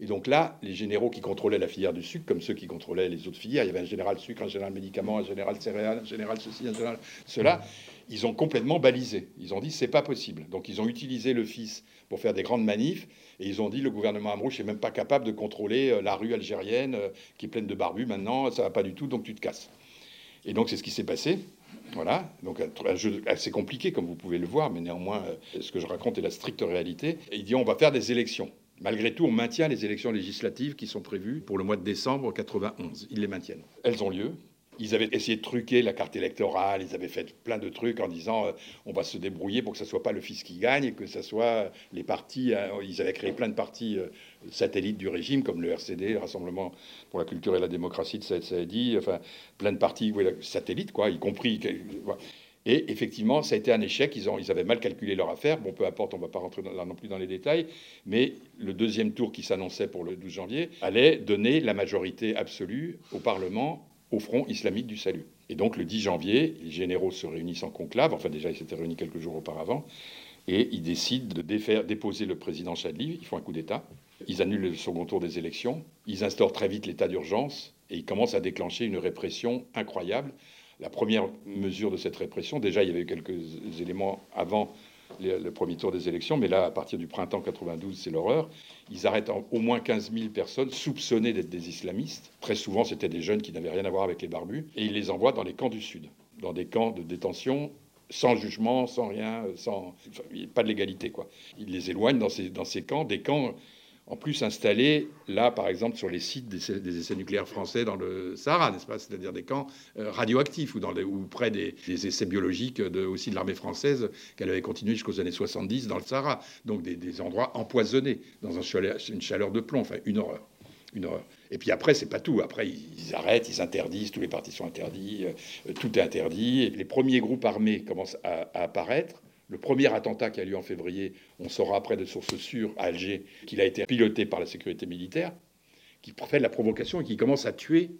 Et donc là, les généraux qui contrôlaient la filière du sucre, comme ceux qui contrôlaient les autres filières, il y avait un général sucre, un général médicaments, un général céréales, un général ceci, un général cela, ils ont complètement balisé. Ils ont dit c'est pas possible. Donc ils ont utilisé le fils pour faire des grandes manifs et ils ont dit le gouvernement Amrouche n'est même pas capable de contrôler euh, la rue algérienne euh, qui est pleine de barbus maintenant, ça va pas du tout, donc tu te casses. Et donc c'est ce qui s'est passé. Voilà, donc un jeu assez compliqué comme vous pouvez le voir, mais néanmoins euh, ce que je raconte est la stricte réalité. Il dit on va faire des élections. Malgré tout, on maintient les élections législatives qui sont prévues pour le mois de décembre 91. Ils les maintiennent. Elles ont lieu. Ils avaient essayé de truquer la carte électorale, ils avaient fait plein de trucs en disant euh, on va se débrouiller pour que ce soit pas le fils qui gagne et que ce soit les partis. Euh, ils avaient créé plein de partis euh, satellites du régime comme le RCD, le Rassemblement pour la culture et la démocratie de Saïd dit, enfin plein de partis satellites, quoi, y compris. Et effectivement, ça a été un échec. Ils, ont, ils avaient mal calculé leur affaire. Bon, peu importe, on ne va pas rentrer non plus dans les détails. Mais le deuxième tour qui s'annonçait pour le 12 janvier allait donner la majorité absolue au Parlement au Front islamique du salut. Et donc le 10 janvier, les généraux se réunissent en conclave. Enfin, déjà, ils s'étaient réunis quelques jours auparavant. Et ils décident de défaire, déposer le président Chadli. Ils font un coup d'État. Ils annulent le second tour des élections. Ils instaurent très vite l'état d'urgence. Et ils commencent à déclencher une répression incroyable la première mesure de cette répression, déjà il y avait eu quelques éléments avant le premier tour des élections, mais là, à partir du printemps 92, c'est l'horreur. Ils arrêtent au moins 15 000 personnes soupçonnées d'être des islamistes. Très souvent, c'était des jeunes qui n'avaient rien à voir avec les barbus. Et ils les envoient dans les camps du Sud, dans des camps de détention sans jugement, sans rien, sans pas de légalité quoi. Ils les éloignent dans ces, dans ces camps, des camps en plus installés là, par exemple, sur les sites des, essais nucléaires français dans le Sahara, n'est-ce pas C'est-à-dire des camps euh, radioactifs ou, dans ou près des, essais biologiques de, aussi de l'armée française qu'elle avait continué jusqu'aux années 70 dans le Sahara. Donc des, endroits empoisonnés, dans un une chaleur de plomb, enfin une horreur. Une horreur. Et puis après, c'est pas tout. Après, ils arrêtent, ils interdisent, tous les partis sont interdits, euh, tout est interdit. les premiers groupes armés commencent à apparaître. Le premier attentat qui a lieu en février, on saura après de sources sûres à Alger qu'il a été piloté par la sécurité militaire, qui fait de la provocation et qui commence à tuer.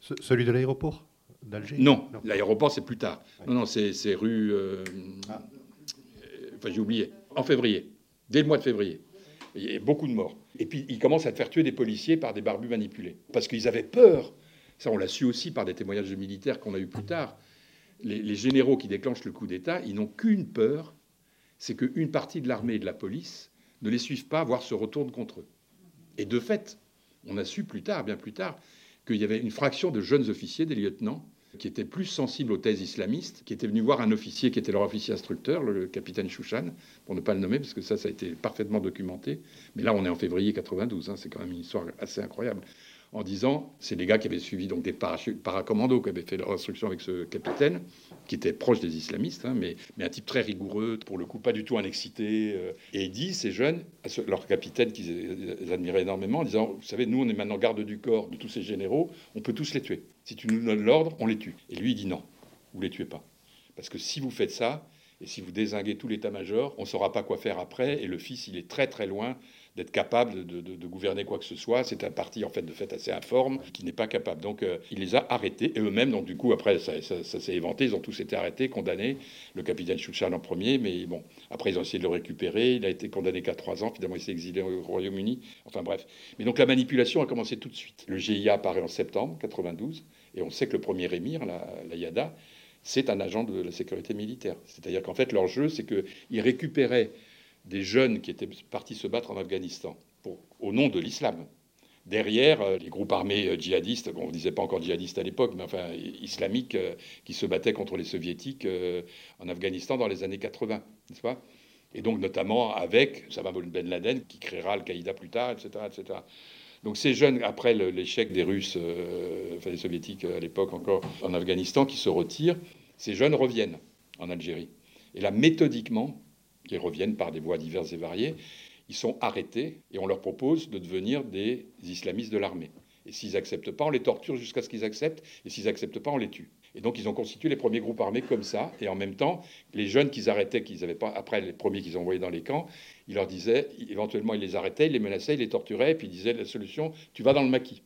celui de l'aéroport d'Alger? Non, l'aéroport c'est plus tard. Non, non, c'est rue. Euh, ah. Enfin, j'ai oublié. En février, dès le mois de février. Il y a beaucoup de morts. Et puis, il commence à faire tuer des policiers par des barbus manipulés. Parce qu'ils avaient peur. Ça, on l'a su aussi par des témoignages de militaires qu'on a eu plus tard les, généraux qui déclenchent le coup d'État, ils n'ont qu'une peur, c'est qu'une partie de l'armée et de la police ne les suivent pas, voire se retournent contre eux. Et de fait, on a su plus tard, bien plus tard, qu'il y avait une fraction de jeunes officiers, des lieutenants, qui étaient plus sensibles aux thèses islamistes, qui étaient venus voir un officier qui était leur officier instructeur, le capitaine Chouchan, pour ne pas le nommer, parce que ça, ça a été parfaitement documenté. Mais là, on est en février 92, hein, c'est quand même une histoire assez incroyable en disant, c'est des gars qui avaient suivi donc des paracommandos, qui avaient fait leur instruction avec ce capitaine, qui était proche des islamistes, hein, mais, un type très rigoureux, pour le coup pas du tout un excité. Euh. et il dit, ces jeunes, à leur capitaine qu'ils admiraient énormément, en disant, vous savez, nous on est maintenant garde du corps de tous ces généraux, on peut tous les tuer. Si tu nous donnes l'ordre, on les tue. Et lui, il dit non, vous les tuez pas. Parce que si vous faites ça, et si vous désinguez tout l'état-major, on ne saura pas quoi faire après, et le fils, il est très très loin d'être capable de, gouverner quoi que ce soit. C'est un parti en fait de fait assez informe qui n'est pas capable. Donc euh, il les a arrêtés et eux-mêmes. Donc du coup après ça, s'est éventé. Ils ont tous été arrêtés, condamnés. Le capitaine Chouchard en premier, mais bon après ils ont essayé de le récupérer. Il a été condamné qu'à trois ans. Finalement il s'est exilé au Royaume-Uni. Enfin bref. Mais donc la manipulation a commencé tout de suite. Le GIA apparaît en septembre 92 et on sait que le premier émir, la, la YADA, c'est un agent de la sécurité militaire. C'est-à-dire qu'en fait leur jeu c'est qu'ils récupéraient des jeunes qui étaient partis se battre en Afghanistan au nom de l'islam. Derrière, euh, les groupes armés euh, djihadistes, on ne disait pas encore djihadistes à l'époque, mais enfin islamiques, euh, qui se battaient contre les soviétiques en Afghanistan dans les années 80, n'est-ce pas? Et donc notamment avec Osama Ben Laden, qui créera Al-Qaïda plus tard, etc., etc. Donc ces jeunes, après l'échec des Russes, enfin des Soviétiques à l'époque encore en Afghanistan, qui se retirent, ces jeunes reviennent en Algérie. Et là, méthodiquement, qui reviennent par des voies diverses et variées, ils sont arrêtés et on leur propose de devenir des islamistes de l'armée. Et s'ils n'acceptent pas, on les torture jusqu'à ce qu'ils acceptent, et s'ils n'acceptent pas, on les tue. Et donc ils ont constitué les premiers groupes armés comme ça, et en même temps, les jeunes qu'ils arrêtaient, qu'ils n'avaient pas, après les premiers qu'ils envoyaient dans les camps, ils leur disaient, éventuellement ils les arrêtaient, ils les menaçaient, ils les torturaient, et puis ils disaient la solution, tu vas dans le maquis.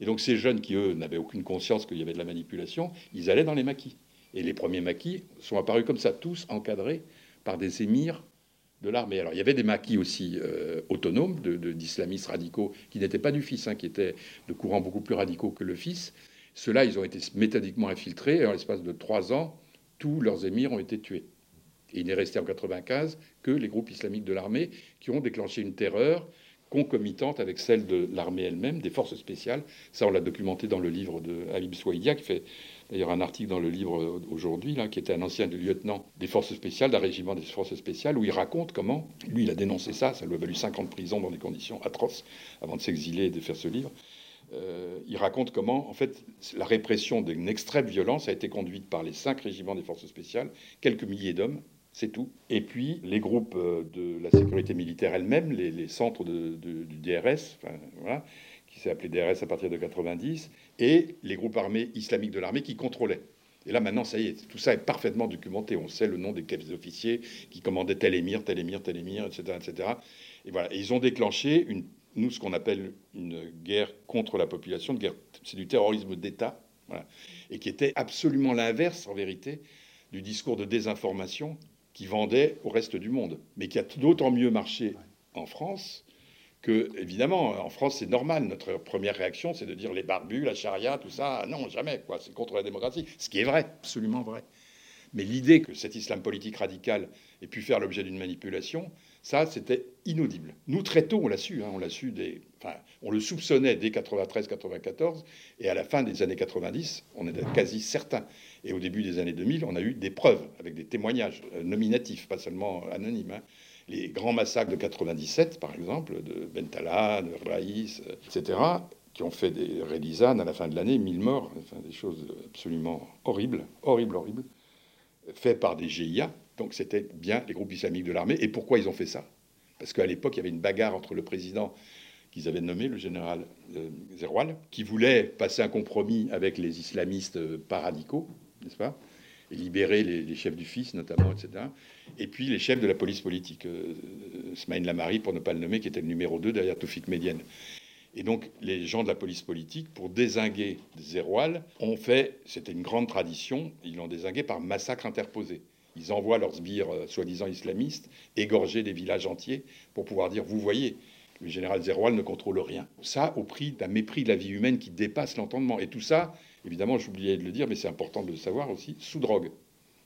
Et donc ces jeunes qui, eux, n'avaient aucune conscience qu'il y avait de la manipulation, ils allaient dans les maquis. Et les premiers maquis sont apparus comme ça, tous encadrés par des émirs de l'armée. Alors il y avait des maquis aussi euh, autonomes d'islamistes radicaux qui n'étaient pas du fils, hein, qui étaient de courants beaucoup plus radicaux que le fils. Ceux-là, ils ont été méthodiquement infiltrés et en l'espace de trois ans, tous leurs émirs ont été tués. Et il n'est resté en 95 que les groupes islamiques de l'armée qui ont déclenché une terreur concomitante avec celle de l'armée elle-même, des forces spéciales. Ça, on l'a documenté dans le livre de Habib Souaïdia, qui fait d'ailleurs un article dans le livre aujourd'hui, là, qui était un ancien lieutenant des forces spéciales, d'un régiment des forces spéciales, où il raconte comment, lui, il a dénoncé ça, ça lui a valu 50 ans de prison dans des conditions atroces avant de s'exiler et de faire ce livre. Euh, il raconte comment, en fait, la répression d'une extrême violence a été conduite par les cinq régiments des forces spéciales, quelques milliers d'hommes, c'est tout. Et puis les groupes euh, de la sécurité militaire elle-même, les, centres du DRS, qui s'est appelé DRS à partir de 90, et les groupes armés islamiques de l'armée qui contrôlaient. Et là, maintenant, ça y est, tout ça est parfaitement documenté. On sait le nom des officiers qui commandaient tel émir, tel émir, tel émir, etc. etc. Et voilà. ils ont déclenché, une, nous, ce qu'on appelle une guerre contre la population, guerre, c'est du terrorisme d'État, et qui était absolument l'inverse, en vérité, du discours de désinformation qui vendait au reste du monde, mais qui a d'autant mieux marché en France que, évidemment, en France, c'est normal. Notre première réaction, c'est de dire les barbus, la charia, tout ça. Non, jamais, quoi. C'est contre la démocratie. Ce qui est vrai, absolument vrai. Mais l'idée que cet islam politique radical ait pu faire l'objet d'une manipulation, ça, c'était inaudible. Nous, très tôt, on l'a su. Hein, on l'a su des, enfin, on le soupçonnait dès 93-94, et à la fin des années 90, on était quasi certain. Et au début des années 2000, on a eu des preuves avec des témoignages euh, nominatifs, pas seulement anonymes. Hein. Les grands massacres de 97, par exemple, de Bentala, de Raïs, euh, etc., qui ont fait des rélisanes à la fin de l'année, 1000 morts, des choses absolument horribles, horribles, horribles, faits par des GIA. Donc c'était bien les groupes islamiques de l'armée. Et pourquoi ils ont fait ça? Parce qu'à l'époque, il y avait une bagarre entre le président qu'ils avaient nommé, le général euh, Zerwal, qui voulait passer un compromis avec les islamistes euh, paradicaux, n'est-ce pas? Libérer les, chefs du fils notamment, etc. Et puis les chefs de la police politique, euh, Smaïn Lamari, pour ne pas le nommer, qui était le numéro 2 derrière Toufik Médienne. Et donc les gens de la police politique, pour désinguer Zerwal, ont fait, c'était une grande tradition, ils l'ont désingué par massacre interposé. Ils envoient leurs sbires soi-disant islamistes égorger des villages entiers pour pouvoir dire, vous voyez, le général Zerwal ne contrôle rien. Ça au prix d'un mépris de la vie humaine qui dépasse l'entendement. Et tout ça, évidemment, j'oubliais de le dire, mais c'est important de le savoir aussi, sous drogue.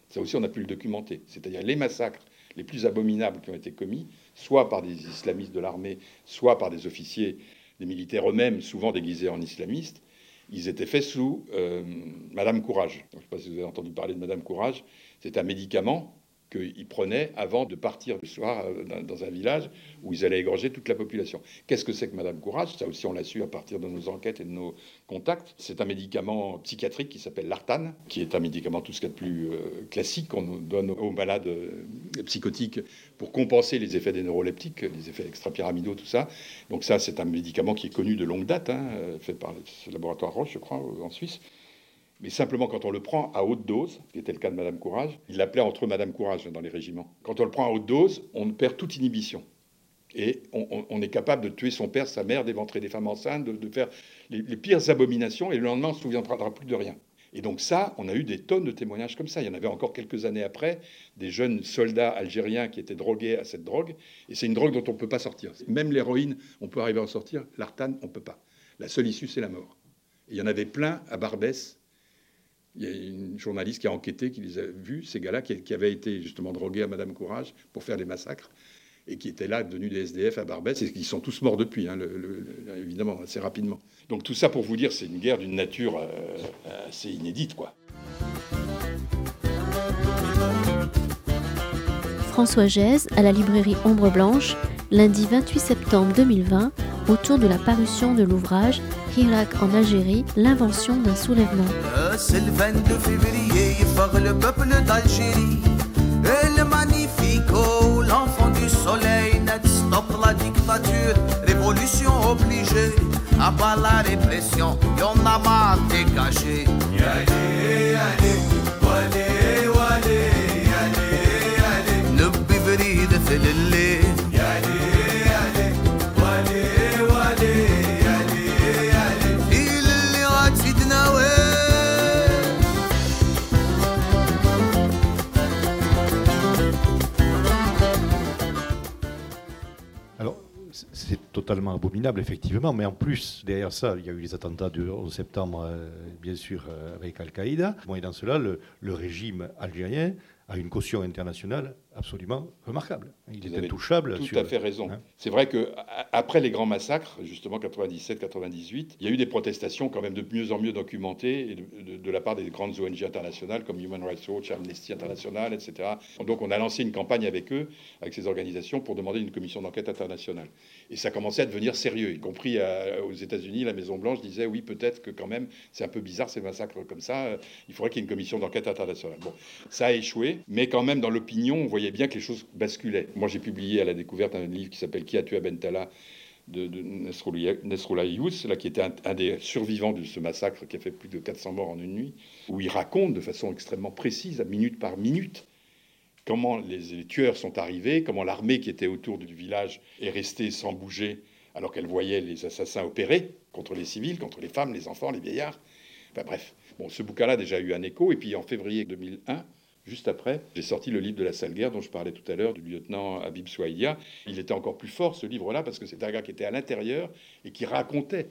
Ça aussi, on a pu le documenter. C'est-à-dire les massacres les plus abominables qui ont été commis, soit par des islamistes de l'armée, soit par des officiers, des militaires eux-mêmes, souvent déguisés en islamistes, ils étaient faits sous euh, Madame Courage. je ne sais pas si vous avez entendu parler de Madame Courage. C'est un médicament qu'ils prenaient avant de partir le soir euh, dans un village où ils allaient égorger toute la population. Qu'est-ce que c'est que Madame Courage? Ça aussi, on l'a su à partir de nos enquêtes et de nos contacts. C'est un médicament psychiatrique qui s'appelle l'Artane, qui est un médicament tout ce qu'il y a de plus euh, classique qu'on donne aux malades euh, psychotiques pour compenser les effets des neuroleptiques, les effets extrapyramidaux, tout ça. Donc ça, c'est un médicament qui est connu de longue date, hein, fait par le laboratoire Roche, je crois, en Suisse. Mais simplement, quand on le prend à haute dose, qui était le cas de Madame Courage, il l'appelait entre Madame Courage dans les régiments. Quand on le prend à haute dose, on perd toute inhibition. Et on, est capable de tuer son père, sa mère, d'éventrer des femmes enceintes, de, faire les, pires abominations, et le lendemain, on ne se souviendra plus de rien. Et donc ça, on a eu des tonnes de témoignages comme ça. Il y en avait encore quelques années après, des jeunes soldats algériens qui étaient drogués à cette drogue. Et c'est une drogue dont on ne peut pas sortir. Même l'héroïne, on peut arriver à en sortir. L'artane, on ne peut pas. La seule issue, c'est la mort. il y en avait plein à Barbès, il y a une journaliste qui a enquêté, qui les a vus, ces gars-là, qui, avaient été justement drogués à Madame Courage pour faire des massacres, et qui étaient là, devenus des SDF à Barbès, et qui sont tous morts depuis, hein, évidemment, assez rapidement. Donc tout ça pour vous dire, c'est une guerre d'une nature euh, assez inédite, quoi. François Gèze à la librairie Ombre Blanche, lundi 28 septembre 2020, autour de la parution de l'ouvrage Hirak en Algérie, l'invention d'un soulèvement. C'est le 22 février, le peuple d'Algérie. Et le magnifico, l'enfant du soleil, net stop la dictature, révolution obligée. À bas la répression, y'en a marre dégagé. Le de Felele. c'est totalement abominable, effectivement. Mais en plus, derrière ça, il y a eu les attentats du 11 septembre, euh, bien sûr, euh, avec Al-Qaïda. et dans cela, le régime algérien a une caution internationale absolument remarquable. Il est intouchable. Tout à fait raison. Hein. c'est vrai que après les grands massacres, justement 97-98, il y a eu des protestations quand même de mieux en mieux documentées de, la part des grandes ONG internationales comme Human Rights Watch, Amnesty International, etc. Donc on a lancé une campagne avec eux, avec ces organisations, pour demander une commission d'enquête internationale. Et ça commençait à devenir sérieux, y compris aux États-Unis, la Maison Blanche disait oui peut-être que quand même c'est un peu bizarre ces massacres comme ça. Il faudrait qu'il y ait une commission d'enquête internationale. Bon, ça a échoué, mais quand même dans l'opinion, on voyait bien que les choses basculaient. Moi, j'ai publié à la découverte un livre qui s'appelle Qui a tué Bentala de, de Nesrullah là, qui était un, des survivants de ce massacre qui a fait plus de 400 morts en une nuit, où il raconte de façon extrêmement précise, à minute par minute, comment les, tueurs sont arrivés, comment l'armée qui était autour du village est restée sans bouger alors qu'elle voyait les assassins opérer contre les civils, contre les femmes, les enfants, les vieillards. Enfin bref, bon, ce bouquin-là a déjà eu un écho, et puis en février 2001, Juste après, j'ai sorti le livre de la sale guerre dont je parlais tout à l'heure, du lieutenant Habib Souaïdia. Il était encore plus fort, ce livre-là, parce que c'était un gars qui était à l'intérieur et qui racontait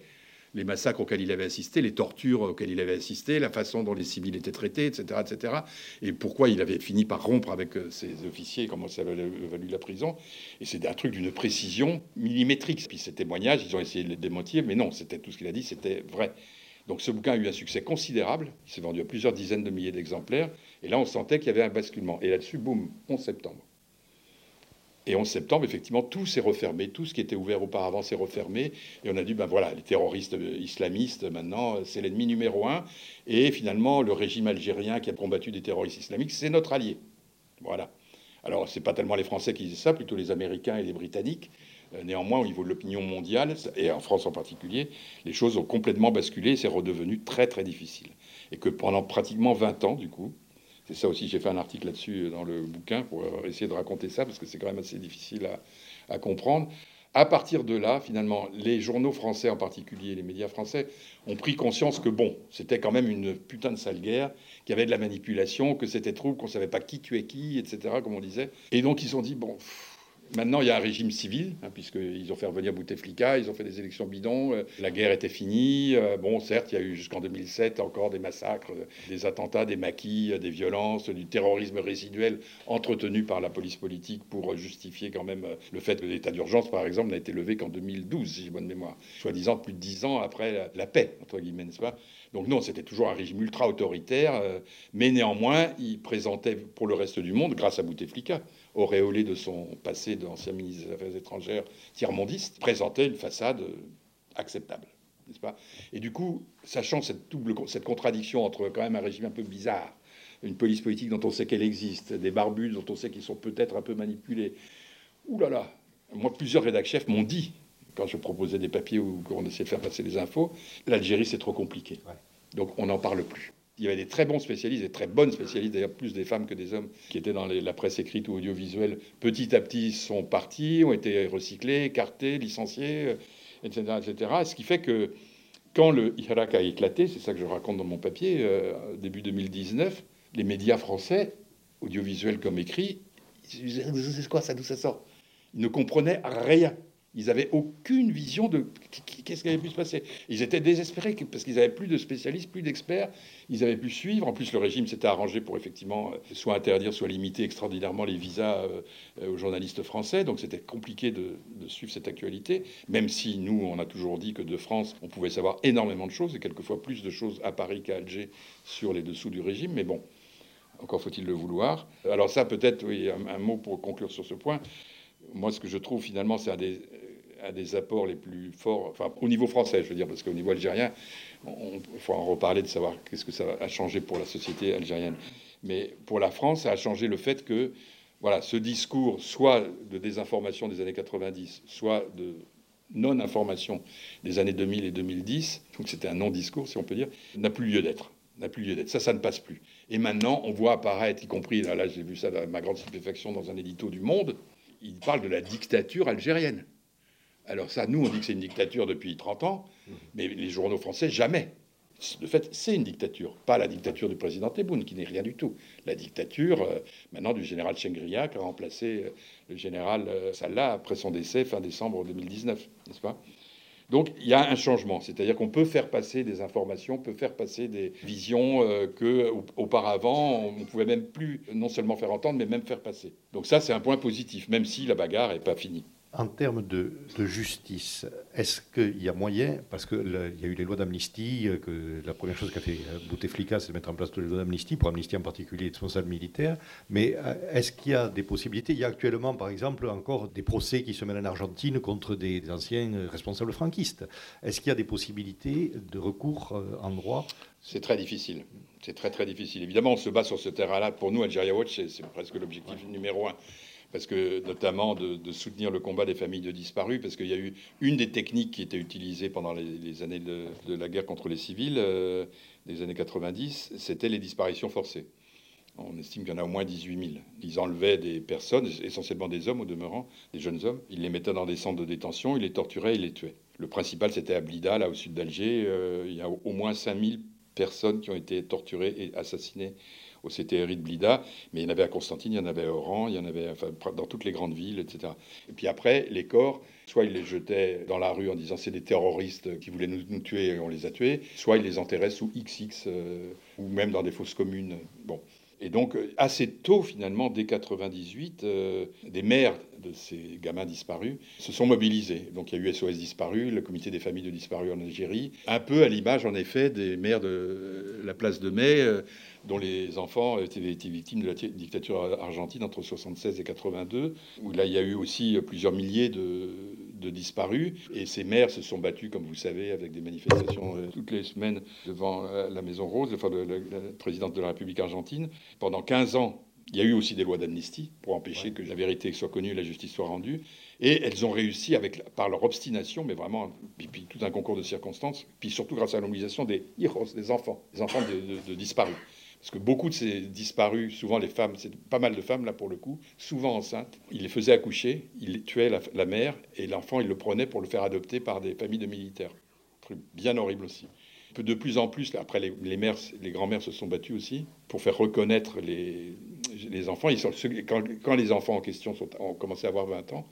les massacres auxquels il avait assisté, les tortures auxquelles il avait assisté, la façon dont les civils étaient traités, etc., etc. Et pourquoi il avait fini par rompre avec euh, ses officiers, comment ça avait valu la prison. Et c'est un truc d'une précision millimétrique. Puis ces témoignages, ils ont essayé de les démentir, mais non, c'était tout ce qu'il a dit, c'était vrai. Donc ce bouquin a eu un succès considérable. Il s'est vendu à plusieurs dizaines de milliers d'exemplaires. Et là, on sentait qu'il y avait un basculement. Et là-dessus, boum, 11 septembre. Et 11 septembre, effectivement, tout s'est refermé. Tout ce qui était ouvert auparavant s'est refermé. Et on a dit, ben voilà, les terroristes islamistes, maintenant, c'est l'ennemi numéro un. Et finalement, le régime algérien qui a combattu des terroristes islamiques, c'est notre allié. Voilà. Alors, ce n'est pas tellement les Français qui disent ça, plutôt les Américains et les Britanniques. Euh, néanmoins, au niveau de l'opinion mondiale, et en France en particulier, les choses ont complètement basculé et c'est redevenu très très difficile. Et que pendant pratiquement 20 ans, du coup, c'est ça aussi, j'ai fait un article là-dessus dans le bouquin pour euh, essayer de raconter ça, parce que c'est quand même assez difficile à, comprendre. À partir de là, finalement, les journaux français en particulier, les médias français, ont pris conscience que, bon, c'était quand même une putain de sale guerre, qu'il y avait de la manipulation, que c'était trouble, qu'on ne savait pas qui tuait qui, etc., comme on disait. Et donc, ils ont dit, bon, Maintenant, il y a un régime civil, hein, puisqu'ils ont fait revenir Bouteflika, ils ont fait des élections bidons, euh, la guerre était finie. Euh, bon, certes, il y a eu jusqu'en 2007 encore des massacres, euh, des attentats, des maquis, des violences, du terrorisme résiduel entretenu par la police politique pour justifier quand même le fait que l'état d'urgence, par exemple, n'a été levé qu'en 2012, si j'ai bonne mémoire, soi-disant plus de dix ans après la, paix, entre guillemets, n'est-ce pas? Donc non, c'était toujours un régime ultra autoritaire, mais néanmoins, il présentait pour le reste du monde, grâce à Bouteflika, auréolé de son passé d'ancien ministre des Affaires étrangères tiers-mondiste, présentait une façade acceptable. N'est-ce pas? Et du coup, sachant cette double cette contradiction entre quand même un régime un peu bizarre, une police politique dont on sait qu'elle existe, des barbus dont on sait qu'ils sont peut-être un peu manipulés. Ouh là là Moi, plusieurs rédacteurs chefs m'ont dit, quand je proposais des papiers ou qu'on essayait de faire passer des infos, l'Algérie, c'est trop compliqué. Donc on n'en parle plus il y avait des très bons spécialistes, des très bonnes spécialistes, d'ailleurs plus des femmes que des hommes, qui étaient dans la presse écrite ou audiovisuelle. Petit à petit, sont partis, ont été recyclés, écartés, licenciés, etc., euh, etc. Ce qui fait que quand le Irak a éclaté, c'est ça que je raconte dans mon papier, euh, début 2019, les médias français, audiovisuels comme écrits, C'est quoi ça D'où ça sort Ils ne comprenaient rien. Ils n'avaient aucune vision de qu'est-ce qui avait pu se passer. Ils étaient désespérés parce qu'ils n'avaient plus de spécialistes, plus d'experts. Ils avaient pu suivre. En plus, le régime s'était arrangé pour effectivement euh, soit interdire, soit limiter extraordinairement les visas euh, aux journalistes français. Donc c'était compliqué de, suivre cette actualité, même si nous, on a toujours dit que de France, on pouvait savoir énormément de choses et quelquefois plus de choses à Paris qu'à Alger sur les dessous du régime. Mais bon, encore faut-il le vouloir. Alors ça, peut-être, oui, un mot pour conclure sur ce point moi, ce que je trouve finalement, c'est un des, des apports les plus forts, enfin, au niveau français, je veux dire, parce qu'au niveau algérien, il faut en reparler de savoir qu'est-ce que ça a changé pour la société algérienne. Mais pour la France, ça a changé le fait que, voilà, ce discours, soit de désinformation des années 90, soit de non-information des années 2000 et 2010, donc c'était un non-discours, si on peut dire, n'a plus lieu d'être. N'a plus lieu d'être. Ça, ça ne passe plus. Et maintenant, on voit apparaître, y compris, là, là j'ai vu ça, ma grande stupéfaction dans un édito du Monde, il parle de la dictature algérienne. Alors ça, nous, on dit que c'est une dictature depuis 30 ans, mais les journaux français, jamais. De fait, c'est une dictature, pas la dictature du président Tebboune, qui n'est rien du tout. La dictature, euh, maintenant, du général Chengria, qui a remplacé euh, le général euh, Salah après son décès fin décembre 2019, n'est-ce pas? Donc il y a un changement, c'est-à-dire qu'on peut faire passer des informations, on peut faire passer des visions que auparavant on ne pouvait même plus non seulement faire entendre, mais même faire passer. Donc ça c'est un point positif, même si la bagarre n'est pas finie. En termes de, justice, est-ce qu'il y a moyen, parce qu'il y a eu les lois d'amnistie, euh, que la première chose qu'a fait euh, Bouteflika, c'est de mettre en place toutes les lois d'amnistie, pour amnistie en particulier les responsables militaires, mais euh, est-ce qu'il y a des possibilités? Il y a actuellement, par exemple, encore des procès qui se mènent en Argentine contre des, anciens responsables franquistes. Est-ce qu'il y a des possibilités de recours en droit? C'est très difficile. C'est très très difficile. Évidemment, on se bat sur ce terrain-là. Pour nous, Algeria Watch, c'est presque l'objectif numéro un parce que notamment de, soutenir le combat des familles de disparus, parce qu'il y a eu une des techniques qui était utilisée pendant les, années de, la guerre contre les civils, euh, des années 90, c'était les disparitions forcées. On estime qu'il y en a au moins 18 000. Ils enlevaient des personnes, essentiellement des hommes au demeurant, des jeunes hommes. Ils les mettaient dans des centres de détention, ils les torturaient, ils les tuaient. Le principal, c'était à Blida, là au sud d'Alger. Euh, il y a au moins 5 000 personnes qui ont été torturées et assassinées au CTRI de Blida, mais il y en avait à Constantine, il y en avait à Oran, il y en avait dans toutes les grandes villes, etc. Et puis après, les corps, soit ils les jetaient dans la rue en disant c'est des terroristes qui voulaient nous, tuer et on les a tués, soit ils les enterraient sous XX euh, ou même dans des fosses communes. Bon. Et donc, euh, assez tôt, finalement, dès 98, euh, des mères de ces gamins disparus se sont mobilisés. Donc, il y a eu SOS disparus, le comité des familles de disparus en Algérie, un peu à l'image, en effet, des mères de la place de Mai, dont les enfants étaient, victimes de la dictature argentine entre 76 et 82, où là il y a eu aussi plusieurs milliers de, disparus. Et ces mères se sont battues, comme vous savez, avec des manifestations euh, toutes les semaines devant euh, la Maison Rose, enfin la, présidente de la République argentine. Pendant 15 ans, il y a eu aussi des lois d'amnistie pour empêcher que la vérité soit connue, la justice soit rendue. Et elles ont réussi avec, par leur obstination, mais vraiment, puis, tout un concours de circonstances, puis surtout grâce à la mobilisation des hijos, des enfants, des enfants de disparus. Parce que beaucoup de ces disparus, souvent les femmes, c'est pas mal de femmes là pour le coup, souvent enceintes, ils les faisaient accoucher, ils tuaient la, mère et l'enfant, ils le prenaient pour le faire adopter par des familles de militaires. bien horrible aussi. De plus en plus, après les, mères, les grands-mères se sont battues aussi pour faire reconnaître les, enfants. Quand, les enfants en question sont, ont commencé à avoir 20 ans,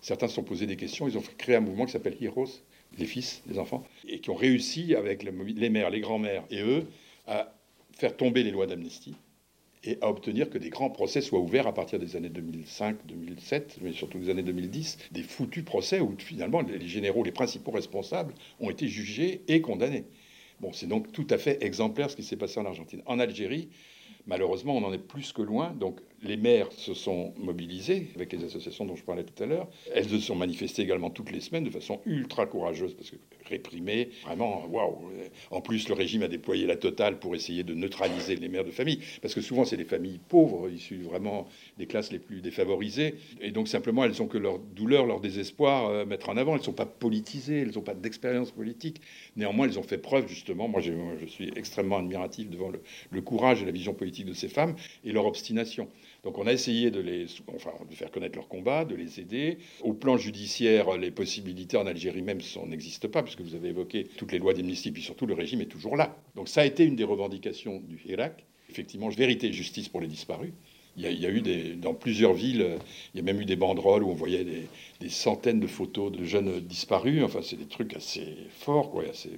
certains se sont posés des questions. Ils ont créé un mouvement qui s'appelle Heroes, les fils, les enfants, et qui ont réussi avec les mères, les grands-mères et eux à faire tomber les lois d'amnistie et à obtenir que des grands procès soient ouverts à partir des années 2005, 2007, mais surtout des années 2010, des foutus procès où finalement les généraux, les principaux responsables ont été jugés et condamnés. Bon, c'est donc tout à fait exemplaire ce qui s'est passé en Argentine. En Algérie, malheureusement, on en est plus que loin. Donc les maires se sont mobilisés avec les associations dont je parlais tout à l'heure. Elles se sont manifestées également toutes les semaines de façon ultra courageuse parce que réprimées, vraiment, waouh. En plus, le régime a déployé la totale pour essayer de neutraliser les mères de famille parce que souvent, c'est des familles pauvres, issues vraiment des classes les plus défavorisées. Et donc, simplement, elles ont que leur douleur, leur désespoir euh, mettre en avant. Elles ne sont pas politisées, elles n'ont pas d'expérience politique. Néanmoins, elles ont fait preuve, justement. Moi, je suis extrêmement admiratif devant le courage et la vision politique de ces femmes et leur obstination. Donc on a essayé de les, enfin, de faire connaître leur combat, de les aider. Au plan judiciaire, les possibilités en Algérie même n'existent pas, puisque vous avez évoqué toutes les lois d'amnistie, puis surtout le régime est toujours là. Donc ça a été une des revendications du Hirak. Effectivement, vérité et justice pour les disparus. Il y, a, eu dans plusieurs villes, il y a même eu des banderoles où on voyait des, centaines de photos de jeunes disparus. Enfin, c'est des trucs assez forts, assez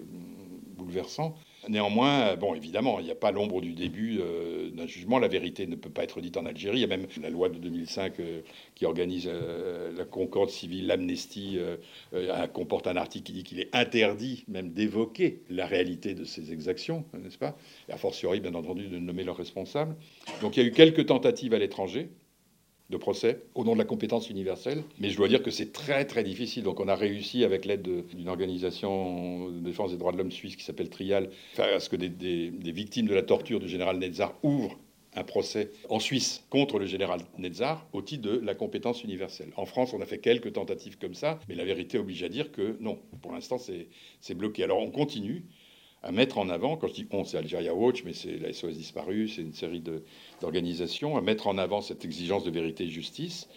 bouleversants. Néanmoins, bon, évidemment, il n'y a pas l'ombre du début euh, d'un jugement. La vérité ne peut pas être dite en Algérie. Il y a même la loi de 2005 euh, qui organise euh, la concorde civile, l'amnistie, comporte un article qui dit qu'il est interdit même d'évoquer la réalité de ces exactions, n'est-ce pas? Et a fortiori, bien entendu, de nommer leurs responsables. Donc il y a eu quelques tentatives à l'étranger de procès au nom de la compétence universelle. Mais je dois dire que c'est très très difficile. Donc on a réussi avec l'aide d'une organisation de défense des droits de l'homme suisse qui s'appelle Trial à ce que des, victimes de la torture du général Netzar ouvrent un procès en Suisse contre le général Netzar au titre de la compétence universelle. En France, on a fait quelques tentatives comme ça, mais la vérité oblige à dire que non, pour l'instant, c'est bloqué. Alors on continue à mettre en avant, quand je dis on, c'est Algeria Watch, mais c'est la SOS disparue, c'est une série d'organisations, à mettre en avant cette exigence de vérité et justice,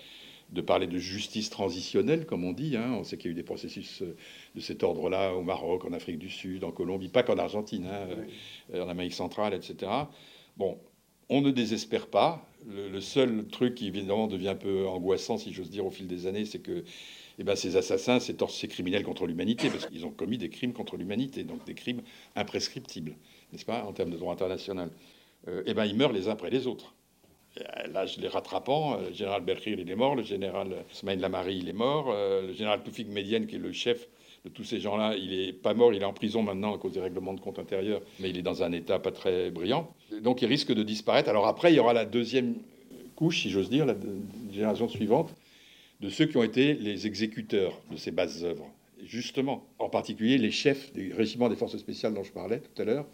de parler de justice transitionnelle, comme on dit. Hein. On sait qu'il y a eu des processus euh, de cet ordre-là au Maroc, en Afrique du Sud, en Colombie, pas qu'en Argentine, hein, euh, en Amérique centrale, etc. Bon, on ne désespère pas. Le, seul truc qui évidemment devient un peu angoissant, si j'ose dire, au fil des années, c'est que eh ben, ces assassins, ces, ces criminels contre l'humanité, parce qu'ils ont commis des crimes contre l'humanité, donc des crimes imprescriptibles, n'est-ce pas, en termes de droit international. Euh, eh ben, ils meurent les uns après les autres. Euh, là, je les rattrapant, euh, le général Berkhir, il est mort, le général Smaïn Lamari, il est mort, le général Toufik Medienne, qui est le chef de tous ces gens-là, il est pas mort, il est en prison maintenant à cause des règlements de compte intérieur, mais il est dans un état pas très brillant. Donc il risque de disparaître. Alors après, il y aura la deuxième couche, si j'ose dire, la génération suivante, de ceux qui ont été les exécuteurs de ces bases œuvres. justement, en particulier les chefs des régiments des forces spéciales dont je parlais tout à l'heure,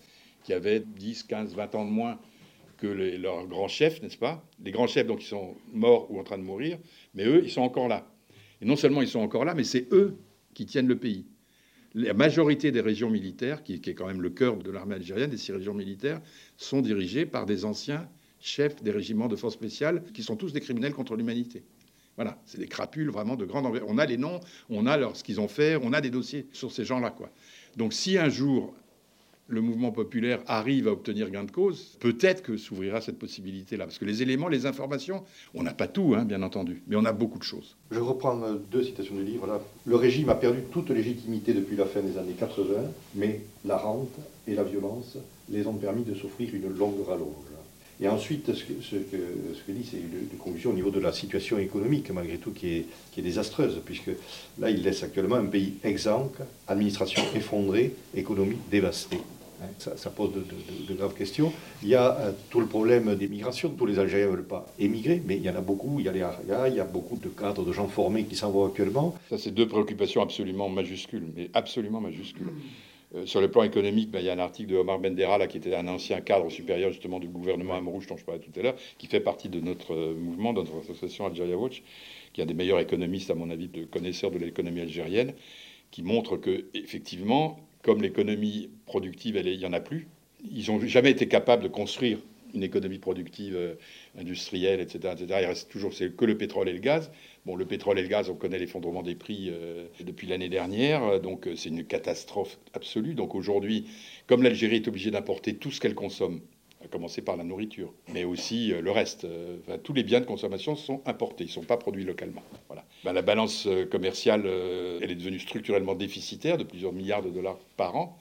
qui avaient 10, 15, 20 ans de moins que leurs grands chefs, n'est-ce pas? Les grands chefs, donc, ils sont morts ou en train de mourir, mais eux, ils sont encore là. Et non seulement ils sont encore là, mais c'est eux qui tiennent le pays. La majorité des régions militaires, qui, est quand même le cœur de l'armée algérienne, des six régions militaires, sont dirigées par des anciens chefs des régiments de forces spéciales, qui sont tous des criminels contre l'humanité. Voilà, c'est des crapules vraiment de grande envergure. On a les noms, on a ce qu'ils ont fait, on a des dossiers sur ces gens-là. Quoi. Donc si un jour le mouvement populaire arrive à obtenir gain de cause, peut-être que s'ouvrira cette possibilité-là. Parce que les éléments, les informations, on n'a pas tout, hein, bien entendu, mais on a beaucoup de choses. Je reprends euh, deux citations du livre. Le régime a perdu toute légitimité depuis la fin des années 80, mais la rente et la violence les ont permis de s'offrir une longue rallonge. Et ensuite, ce que, dit, c'est une, conclusion au niveau de la situation économique, malgré tout, qui est, qui est désastreuse, puisque là, il laisse actuellement un pays exsangue, administration effondrée, économie dévastée. Hein, ça, pose de, graves questions. Il y a euh, tout le problème des migrations. Tous les Algériens ne veulent pas émigrer, mais il y en a beaucoup. Il y a les Arias, il y a beaucoup de cadres, de gens formés qui s'en vont actuellement. Ça, c'est deux préoccupations absolument majuscules, mais absolument majuscules. Euh, sur le plan économique, ben, il y a un article de Omar Bendera, là, qui était un ancien cadre supérieur justement du gouvernement Amrouche dont je parlais tout à l'heure, qui fait partie de notre euh, mouvement, de notre association Algeria Watch, qui est un des meilleurs économistes, à mon avis, de connaisseurs de l'économie algérienne, qui montre que, effectivement, comme l'économie productive, il n'y en a plus, ils n'ont jamais été capables de construire une économie productive euh, industrielle, etc., etc. Il reste toujours que le pétrole et le gaz. Bon, le pétrole et le gaz, on connaît l'effondrement des prix euh, depuis l'année dernière, donc euh, c'est une catastrophe absolue. Donc aujourd'hui, comme l'Algérie est obligée d'importer tout ce qu'elle consomme, à commencer par la nourriture, mais aussi le reste, tous les biens de consommation sont importés, ils ne sont pas produits localement. Ben, la balance euh, commerciale, euh, elle est devenue structurellement déficitaire de plusieurs milliards de dollars par an.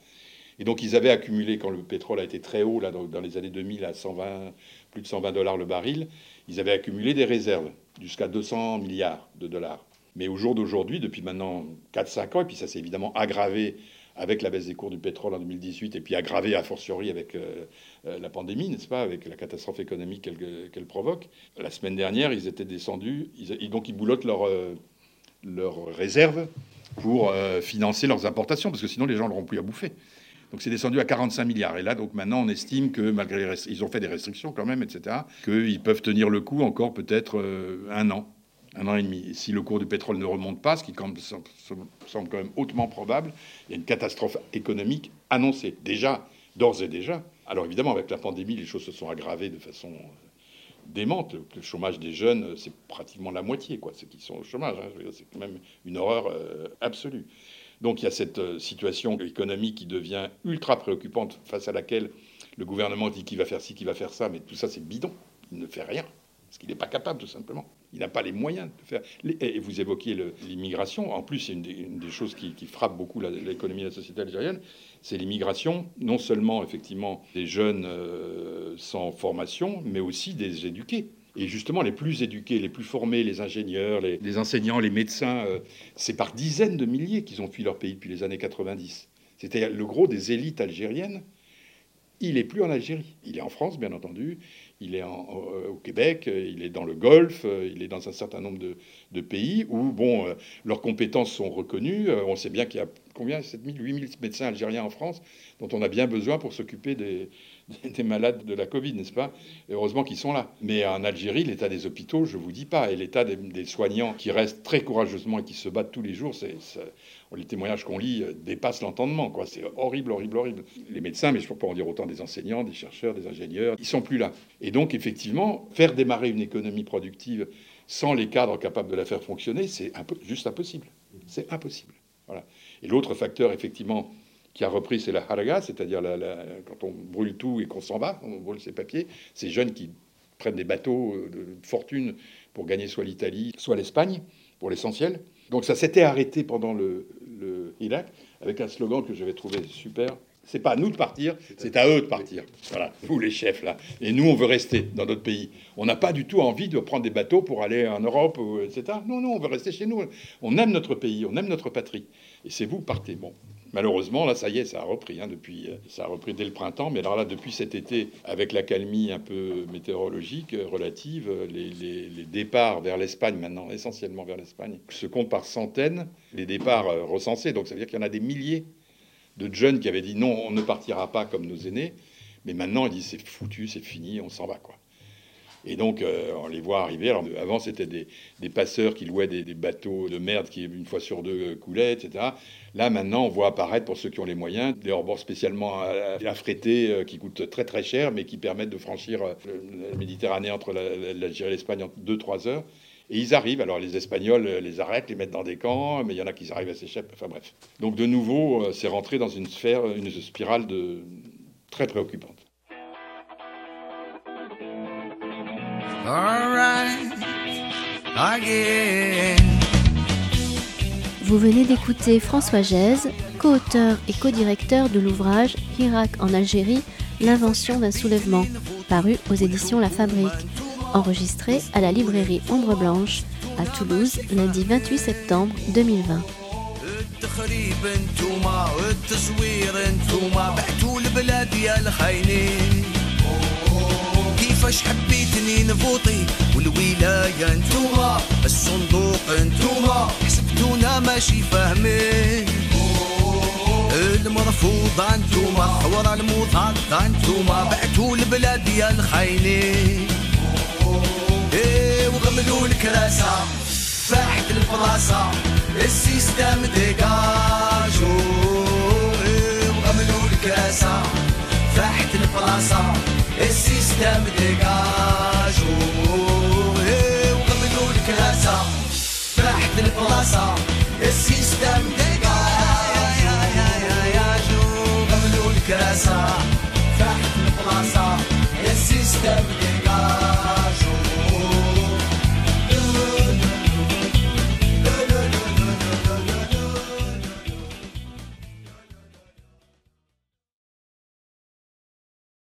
Et donc ils avaient accumulé, quand le pétrole a été très haut, là, dans les années 2000, à 120, plus de 120 dollars le baril, ils avaient accumulé des réserves jusqu'à 200 milliards de dollars. Mais au jour d'aujourd'hui, depuis maintenant 4-5 ans, et puis ça s'est évidemment aggravé avec la baisse des cours du pétrole en 2018, et puis aggravé a fortiori avec euh, euh, la pandémie, n'est-ce pas, avec la catastrophe économique qu'elle provoque. La semaine dernière, ils étaient descendus, ils, donc ils boulottent leurs euh, réserves pour financer leurs importations, parce que sinon les gens n'auront plus à bouffer. Donc c'est descendu à 45 milliards. Et là, donc maintenant, on estime que malgré les ils ont fait des restrictions quand même, etc., qu'ils peuvent tenir le coup encore peut-être un an un an et demi. si le cours du pétrole ne remonte pas, ce qui semble quand même hautement probable, il y a une catastrophe économique annoncée, déjà, d'ores et déjà. Alors évidemment, avec la pandémie, les choses se sont aggravées de façon euh, démente. Le chômage des jeunes, c'est pratiquement la moitié, quoi, ceux qui sont au chômage. Hein. C'est quand même une horreur euh, absolue. Donc il y a cette euh, situation économique qui devient ultra préoccupante, face à laquelle le gouvernement dit qu'il va faire ci, qu'il va faire ça, mais tout ça c'est bidon. Il ne fait rien parce qu'il n'est pas capable, tout simplement. Il n'a pas les moyens de faire. Et vous évoquiez l'immigration. En plus, c'est une, des choses qui, frappe beaucoup l'économie de la société algérienne, c'est l'immigration, non seulement effectivement des jeunes euh, sans formation, mais aussi des éduqués. Et justement, les plus éduqués, les plus formés, les ingénieurs, les, enseignants, les médecins, euh, c'est par dizaines de milliers qu'ils ont fui leur pays depuis les années 90. C'était le gros des élites algériennes. Il n'est plus en Algérie. Il est en France, bien entendu il est au Québec, il est dans le Golfe, il est dans un certain nombre de, pays où bon, euh, leurs compétences sont reconnues. Euh, on sait bien qu'il y a combien? 7000, 8000 médecins algériens en France dont on a bien besoin pour s'occuper des, des malades de la Covid, n'est-ce pas? Heureusement qu'ils sont là. Mais en Algérie, l'état des hôpitaux, je ne vous dis pas, et l'état des, soignants qui restent très courageusement et qui se battent tous les jours, c'est, les témoignages qu'on lit euh, dépassent l'entendement. Quoi. C'est horrible, horrible, horrible. Les médecins, mais je ne peux pas en dire autant des enseignants, des chercheurs, des ingénieurs, ils sont plus là. Et donc, effectivement, faire démarrer une économie productive sans les cadres capables de la faire fonctionner, c'est juste impossible. C'est impossible. Voilà. Et l'autre facteur, effectivement, qui a repris, c'est la haraga, c'est-à-dire quand on brûle tout et qu'on s'en va, on brûle ses papiers. Ces jeunes qui prennent des bateaux euh, de fortune pour gagner soit l'Italie, soit l'Espagne, pour l'essentiel. Donc ça s'était arrêté pendant le, le avec un slogan que j'avais trouvé super. C'est pas à nous de partir, c'est à eux de partir. Voilà, vous les chefs là. Et nous, on veut rester dans notre pays. On n'a pas du tout envie de prendre des bateaux pour aller en Europe, etc. Non, non, on veut rester chez nous. On aime notre pays, on aime notre patrie. Et c'est vous partez. Bon, Malheureusement, là, ça y est, ça a repris. Hein, euh, ça a repris dès le printemps. Mais alors là, depuis cet été, avec l'accalmie un peu météorologique euh, relative, euh, les, départs vers l'Espagne maintenant, essentiellement vers l'Espagne, se comptent par centaines les départs recensés. Donc ça veut dire qu'il y en a des milliers de jeunes qui avaient dit non, on ne partira pas comme nos aînés. Mais maintenant, ils disent c'est foutu, c'est fini, on s'en va quoi. Et donc, euh, on les voit arriver. Alors, avant, c'était des, passeurs qui louaient des, bateaux de merde qui, une fois sur deux, coulaient, etc. Là, maintenant, on voit apparaître, pour ceux qui ont les moyens, des hors spécialement affrétés euh, qui coûtent très très cher, mais qui permettent de franchir euh, la Méditerranée entre l'Algérie et l'Espagne en 2-3 heures. Et ils arrivent. Alors, les Espagnols les arrêtent, les mettent dans des camps, mais il y en a qui arrivent à s'échapper. Enfin, bref. Donc, de nouveau, c'est rentré dans une sphère, une spirale de, très préoccupante. Vous venez d'écouter François Gèze, co-auteur et co-directeur de l'ouvrage Irak en Algérie, l'invention d'un soulèvement, paru aux éditions La Fabrique, enregistré à la librairie Ombre Blanche à Toulouse lundi 28 septembre 2020. كيفاش حبيتني نفوطي والولاية انتوما الصندوق انتوما حسبتونا ماشي فاهمين. المرفوضة انتوما ورا المضادة انتوما بعتوا البلاد يا الخاينين. إيه وغملوا الكراسة فاحت البلاصة السيستم ديجاجو إيه وغملوا الكراسة فاحت البلاصة السيستم ديجاجو إيه، وغبنوا الكلاسة تحت البلاصة السيستم ديجاجو غبنوا الكلاسة تحت البلاصة السيستم ديجاجو